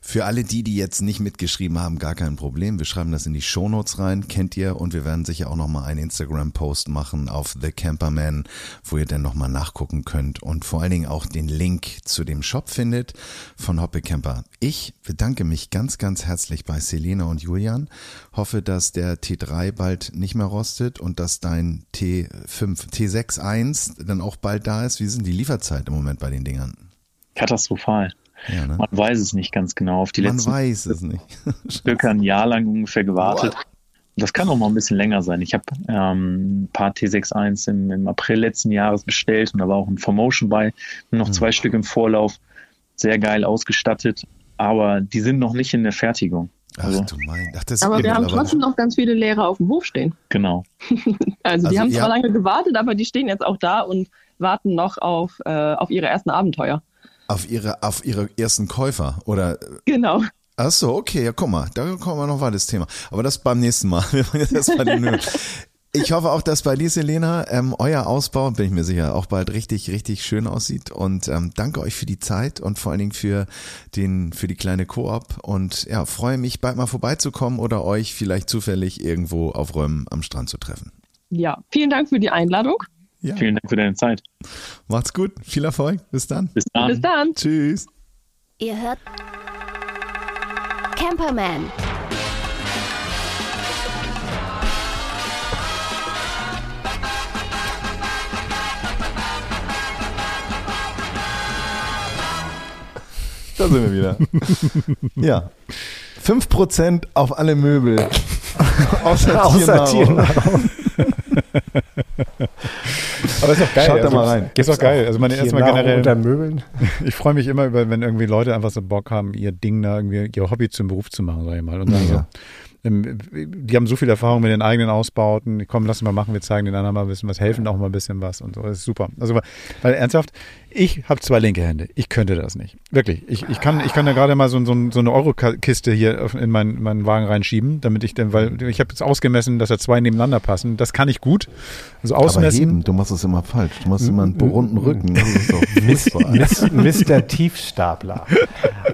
Für alle die, die jetzt nicht mitgeschrieben haben, gar kein Problem. Wir schreiben das in die Shownotes rein, kennt ihr. Und wir werden sicher auch nochmal einen Instagram-Post machen auf The Camperman, wo ihr dann nochmal nachgucken könnt und vor allen Dingen auch den Link zu dem Shop findet von Hoppe Camper. Ich bedanke mich ganz, ganz herzlich bei Selena und Julian. Hoffe, dass der T3 bald nicht mehr rostet und dass dein T5, T6.1 dann auch bald da ist. Wie sind die Lieferzeit im Moment bei den Dingern?
Katastrophal. Ja, ne? Man weiß es nicht ganz genau. Auf die
Man
letzten
weiß es nicht.
circa ein Jahr lang ungefähr gewartet. What? Das kann auch mal ein bisschen länger sein. Ich habe ähm, ein paar T61 im, im, April letzten Jahres bestellt und da war auch ein Formotion bei, noch zwei mhm. Stück im Vorlauf, sehr geil ausgestattet, aber die sind noch nicht in der Fertigung.
Also, Ach du mein, Ach, das
aber wir haben trotzdem noch ganz viele Lehrer auf dem Hof stehen.
Genau.
also, die also, haben zwar ja. lange gewartet, aber die stehen jetzt auch da und warten noch auf, äh, auf ihre ersten Abenteuer.
Auf ihre, auf ihre ersten Käufer, oder?
Genau.
Ach so, okay, ja, guck mal, da kommen wir noch weiter das Thema. Aber das beim nächsten Mal. das bei den ich hoffe auch, dass bei dir, Selena, ähm, euer Ausbau, bin ich mir sicher, auch bald richtig, richtig schön aussieht. Und ähm, danke euch für die Zeit und vor allen Dingen für den, für die kleine Koop. Und ja, freue mich, bald mal vorbeizukommen oder euch vielleicht zufällig irgendwo auf Räumen am Strand zu treffen.
Ja, vielen Dank für die Einladung.
Ja. Vielen Dank für deine Zeit.
Macht's gut. Viel Erfolg. Bis dann.
Bis dann.
Bis dann.
Tschüss.
Ihr hört Camperman.
Da sind wir wieder. Ja. 5% auf alle Möbel. Außer,
Außer
Tiernahrung.
Aber ist doch geil.
Schaut da
also,
mal rein.
Ist doch geil. Also meine erstmal generell.
unter Möbeln.
Ich freue mich immer über, wenn irgendwie Leute einfach so Bock haben, ihr Ding da irgendwie, ihr Hobby zum Beruf zu machen, sag ich mal. Und dann
Ja.
so, ähm, die haben so viel Erfahrung mit den eigenen Ausbauten. Komm, lass uns mal machen, wir zeigen den anderen mal ein bisschen was, helfen auch mal ein bisschen was und so. Das ist super. Also, weil ernsthaft, ich habe zwei linke Hände. Ich könnte das nicht. Wirklich. Ich, ich, kann, ich kann da gerade mal so, so, so eine Eurokiste hier in meinen, meinen Wagen reinschieben, damit ich dann, weil ich habe jetzt ausgemessen, dass da zwei nebeneinander passen. Das kann ich gut. Also
Aber
ausmessen.
heben, du machst es immer falsch. Du machst immer einen runden Rücken.
Mr. Tiefstapler.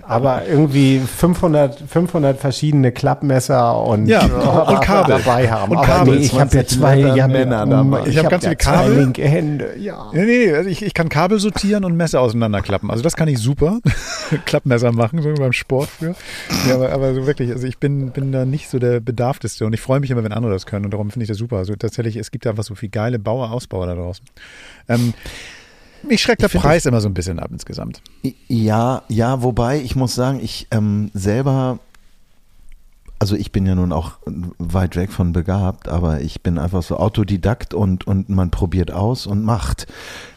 Aber irgendwie 500, 500 verschiedene Klappmesser und,
Ja, und Kabel.
dabei haben.
Und
Aber
Kabel.
nee, ich habe ja
20
zwei
Männer
um,
dabei.
Ich hab
hab
ganz
ja
viele
zwei
Kabel.
linke Hände. Ja.
Nee, nee, also ich, ich kann Kabel sortieren und Messer auseinanderklappen. Also das kann ich super. Klappmesser machen, so wie beim Sport für. Ja, aber, aber so wirklich, also ich bin, bin da nicht so der Bedarfteste und ich freue mich immer, wenn andere das können und darum finde ich das super. Also tatsächlich, es gibt einfach so viel geile Bauer, Ausbauer da draußen. Ähm, mich schreckt der Preis immer so ein bisschen ab insgesamt.
Ja, ja, wobei ich muss sagen, ich ähm, selber, also ich bin ja nun auch weit weg von begabt, aber ich bin einfach so Autodidakt und, und man probiert aus und macht.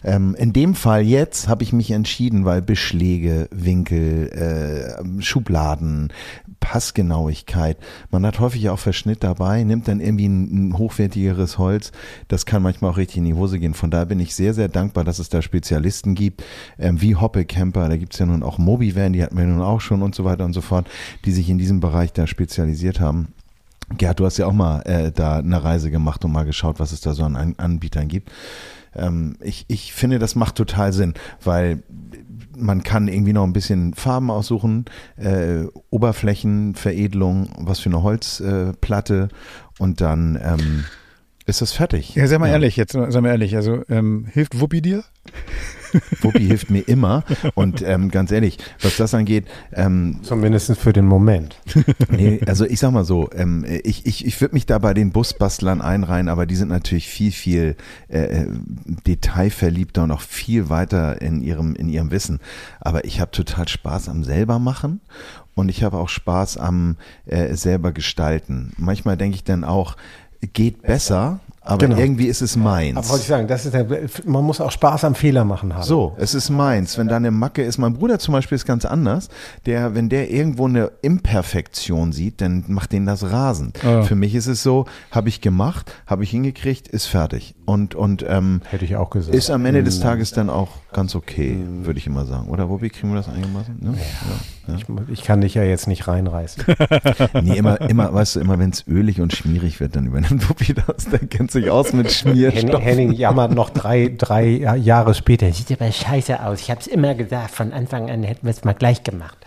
Ähm, in dem Fall jetzt habe ich mich entschieden, weil Beschläge, Winkel, äh, Schubladen, Passgenauigkeit, man hat häufig auch Verschnitt dabei, nimmt dann irgendwie ein, ein hochwertigeres Holz, das kann manchmal auch richtig in die Hose gehen. Von daher bin ich sehr, sehr dankbar, dass es da Spezialisten gibt, ähm, wie Hoppe Camper, da gibt's ja nun auch Mobivan, die hatten wir nun auch schon und so weiter und so fort, die sich in diesem Bereich da spezialisiert haben. Gerd, du hast ja auch mal äh, da eine Reise gemacht und mal geschaut, was es da so an An Anbietern gibt. Ähm, ich, ich finde, das macht total Sinn, weil man kann irgendwie noch ein bisschen Farben aussuchen, äh, Oberflächenveredelung, was für eine Holzplatte äh, und dann ähm, ist das fertig.
Ja, sei mal ehrlich, jetzt sei mal ehrlich, also ähm, hilft Wuppi dir?
Wuppi hilft mir immer und ähm, ganz ehrlich, was das angeht, ähm,
Zumindest für den Moment.
nee, also ich sag mal so, ähm, ich, ich, ich würde mich da bei den Busbastlern einreihen, aber die sind natürlich viel, viel äh, detailverliebter und auch viel weiter in ihrem, in ihrem Wissen. Aber ich habe total Spaß am selber machen und ich habe auch Spaß am äh, selber gestalten. Manchmal denke ich dann auch, geht besser, aber
Genau.
irgendwie ist es meins.
Aber wollte ich sagen, das ist der, man muss auch Spaß am Fehler machen haben.
So, es ist meins. Wenn da eine Macke ist, mein Bruder zum Beispiel ist ganz anders. Der, wenn der irgendwo eine Imperfektion sieht, dann macht den das rasend.
Ah.
Für mich ist es so, habe ich gemacht, habe ich hingekriegt, ist fertig. Und, und ähm,
Hätte ich auch gesagt.
ist am Ende des Tages dann auch ganz okay, würde ich immer sagen. Oder wo wie kriegen wir das eingemacht? Ne? Ja.
Ich, ich kann dich ja jetzt nicht reinreißen.
Nee, immer, immer, weißt du, immer wenn es ölig und schmierig wird, dann übernimmt Wuppi das. Der kennt sich aus mit
Henning,
Schmierstoff.
Henning jammert noch drei, drei Jahre später.
Sieht aber scheiße aus. Ich habe es immer gesagt. Von Anfang an hätten wir es mal gleich gemacht.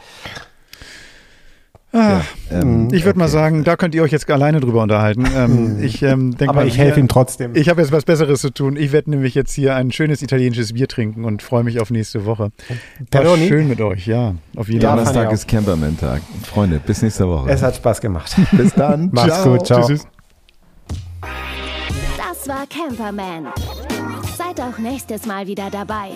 Ah,
Ähm,
ich würde mal
okay.
sagen, da könnt ihr euch jetzt alleine drüber unterhalten. Ähm, ich ähm, denke
Aber
mal,
ich helfe ihm trotzdem.
Ich habe jetzt was Besseres zu tun. Ich werde nämlich jetzt hier ein schönes italienisches Bier trinken und freue mich auf nächste Woche. War
Peroni?
schön mit euch, ja. Auf jeden
Ja,
Fall.
Donnerstag ist Camperman-Tag. Freunde, bis nächste Woche.
es hat Spaß gemacht.
bis dann.
Macht's gut, ciao.
Tschüss.
Das war Camperman. Seid auch nächstes Mal wieder dabei.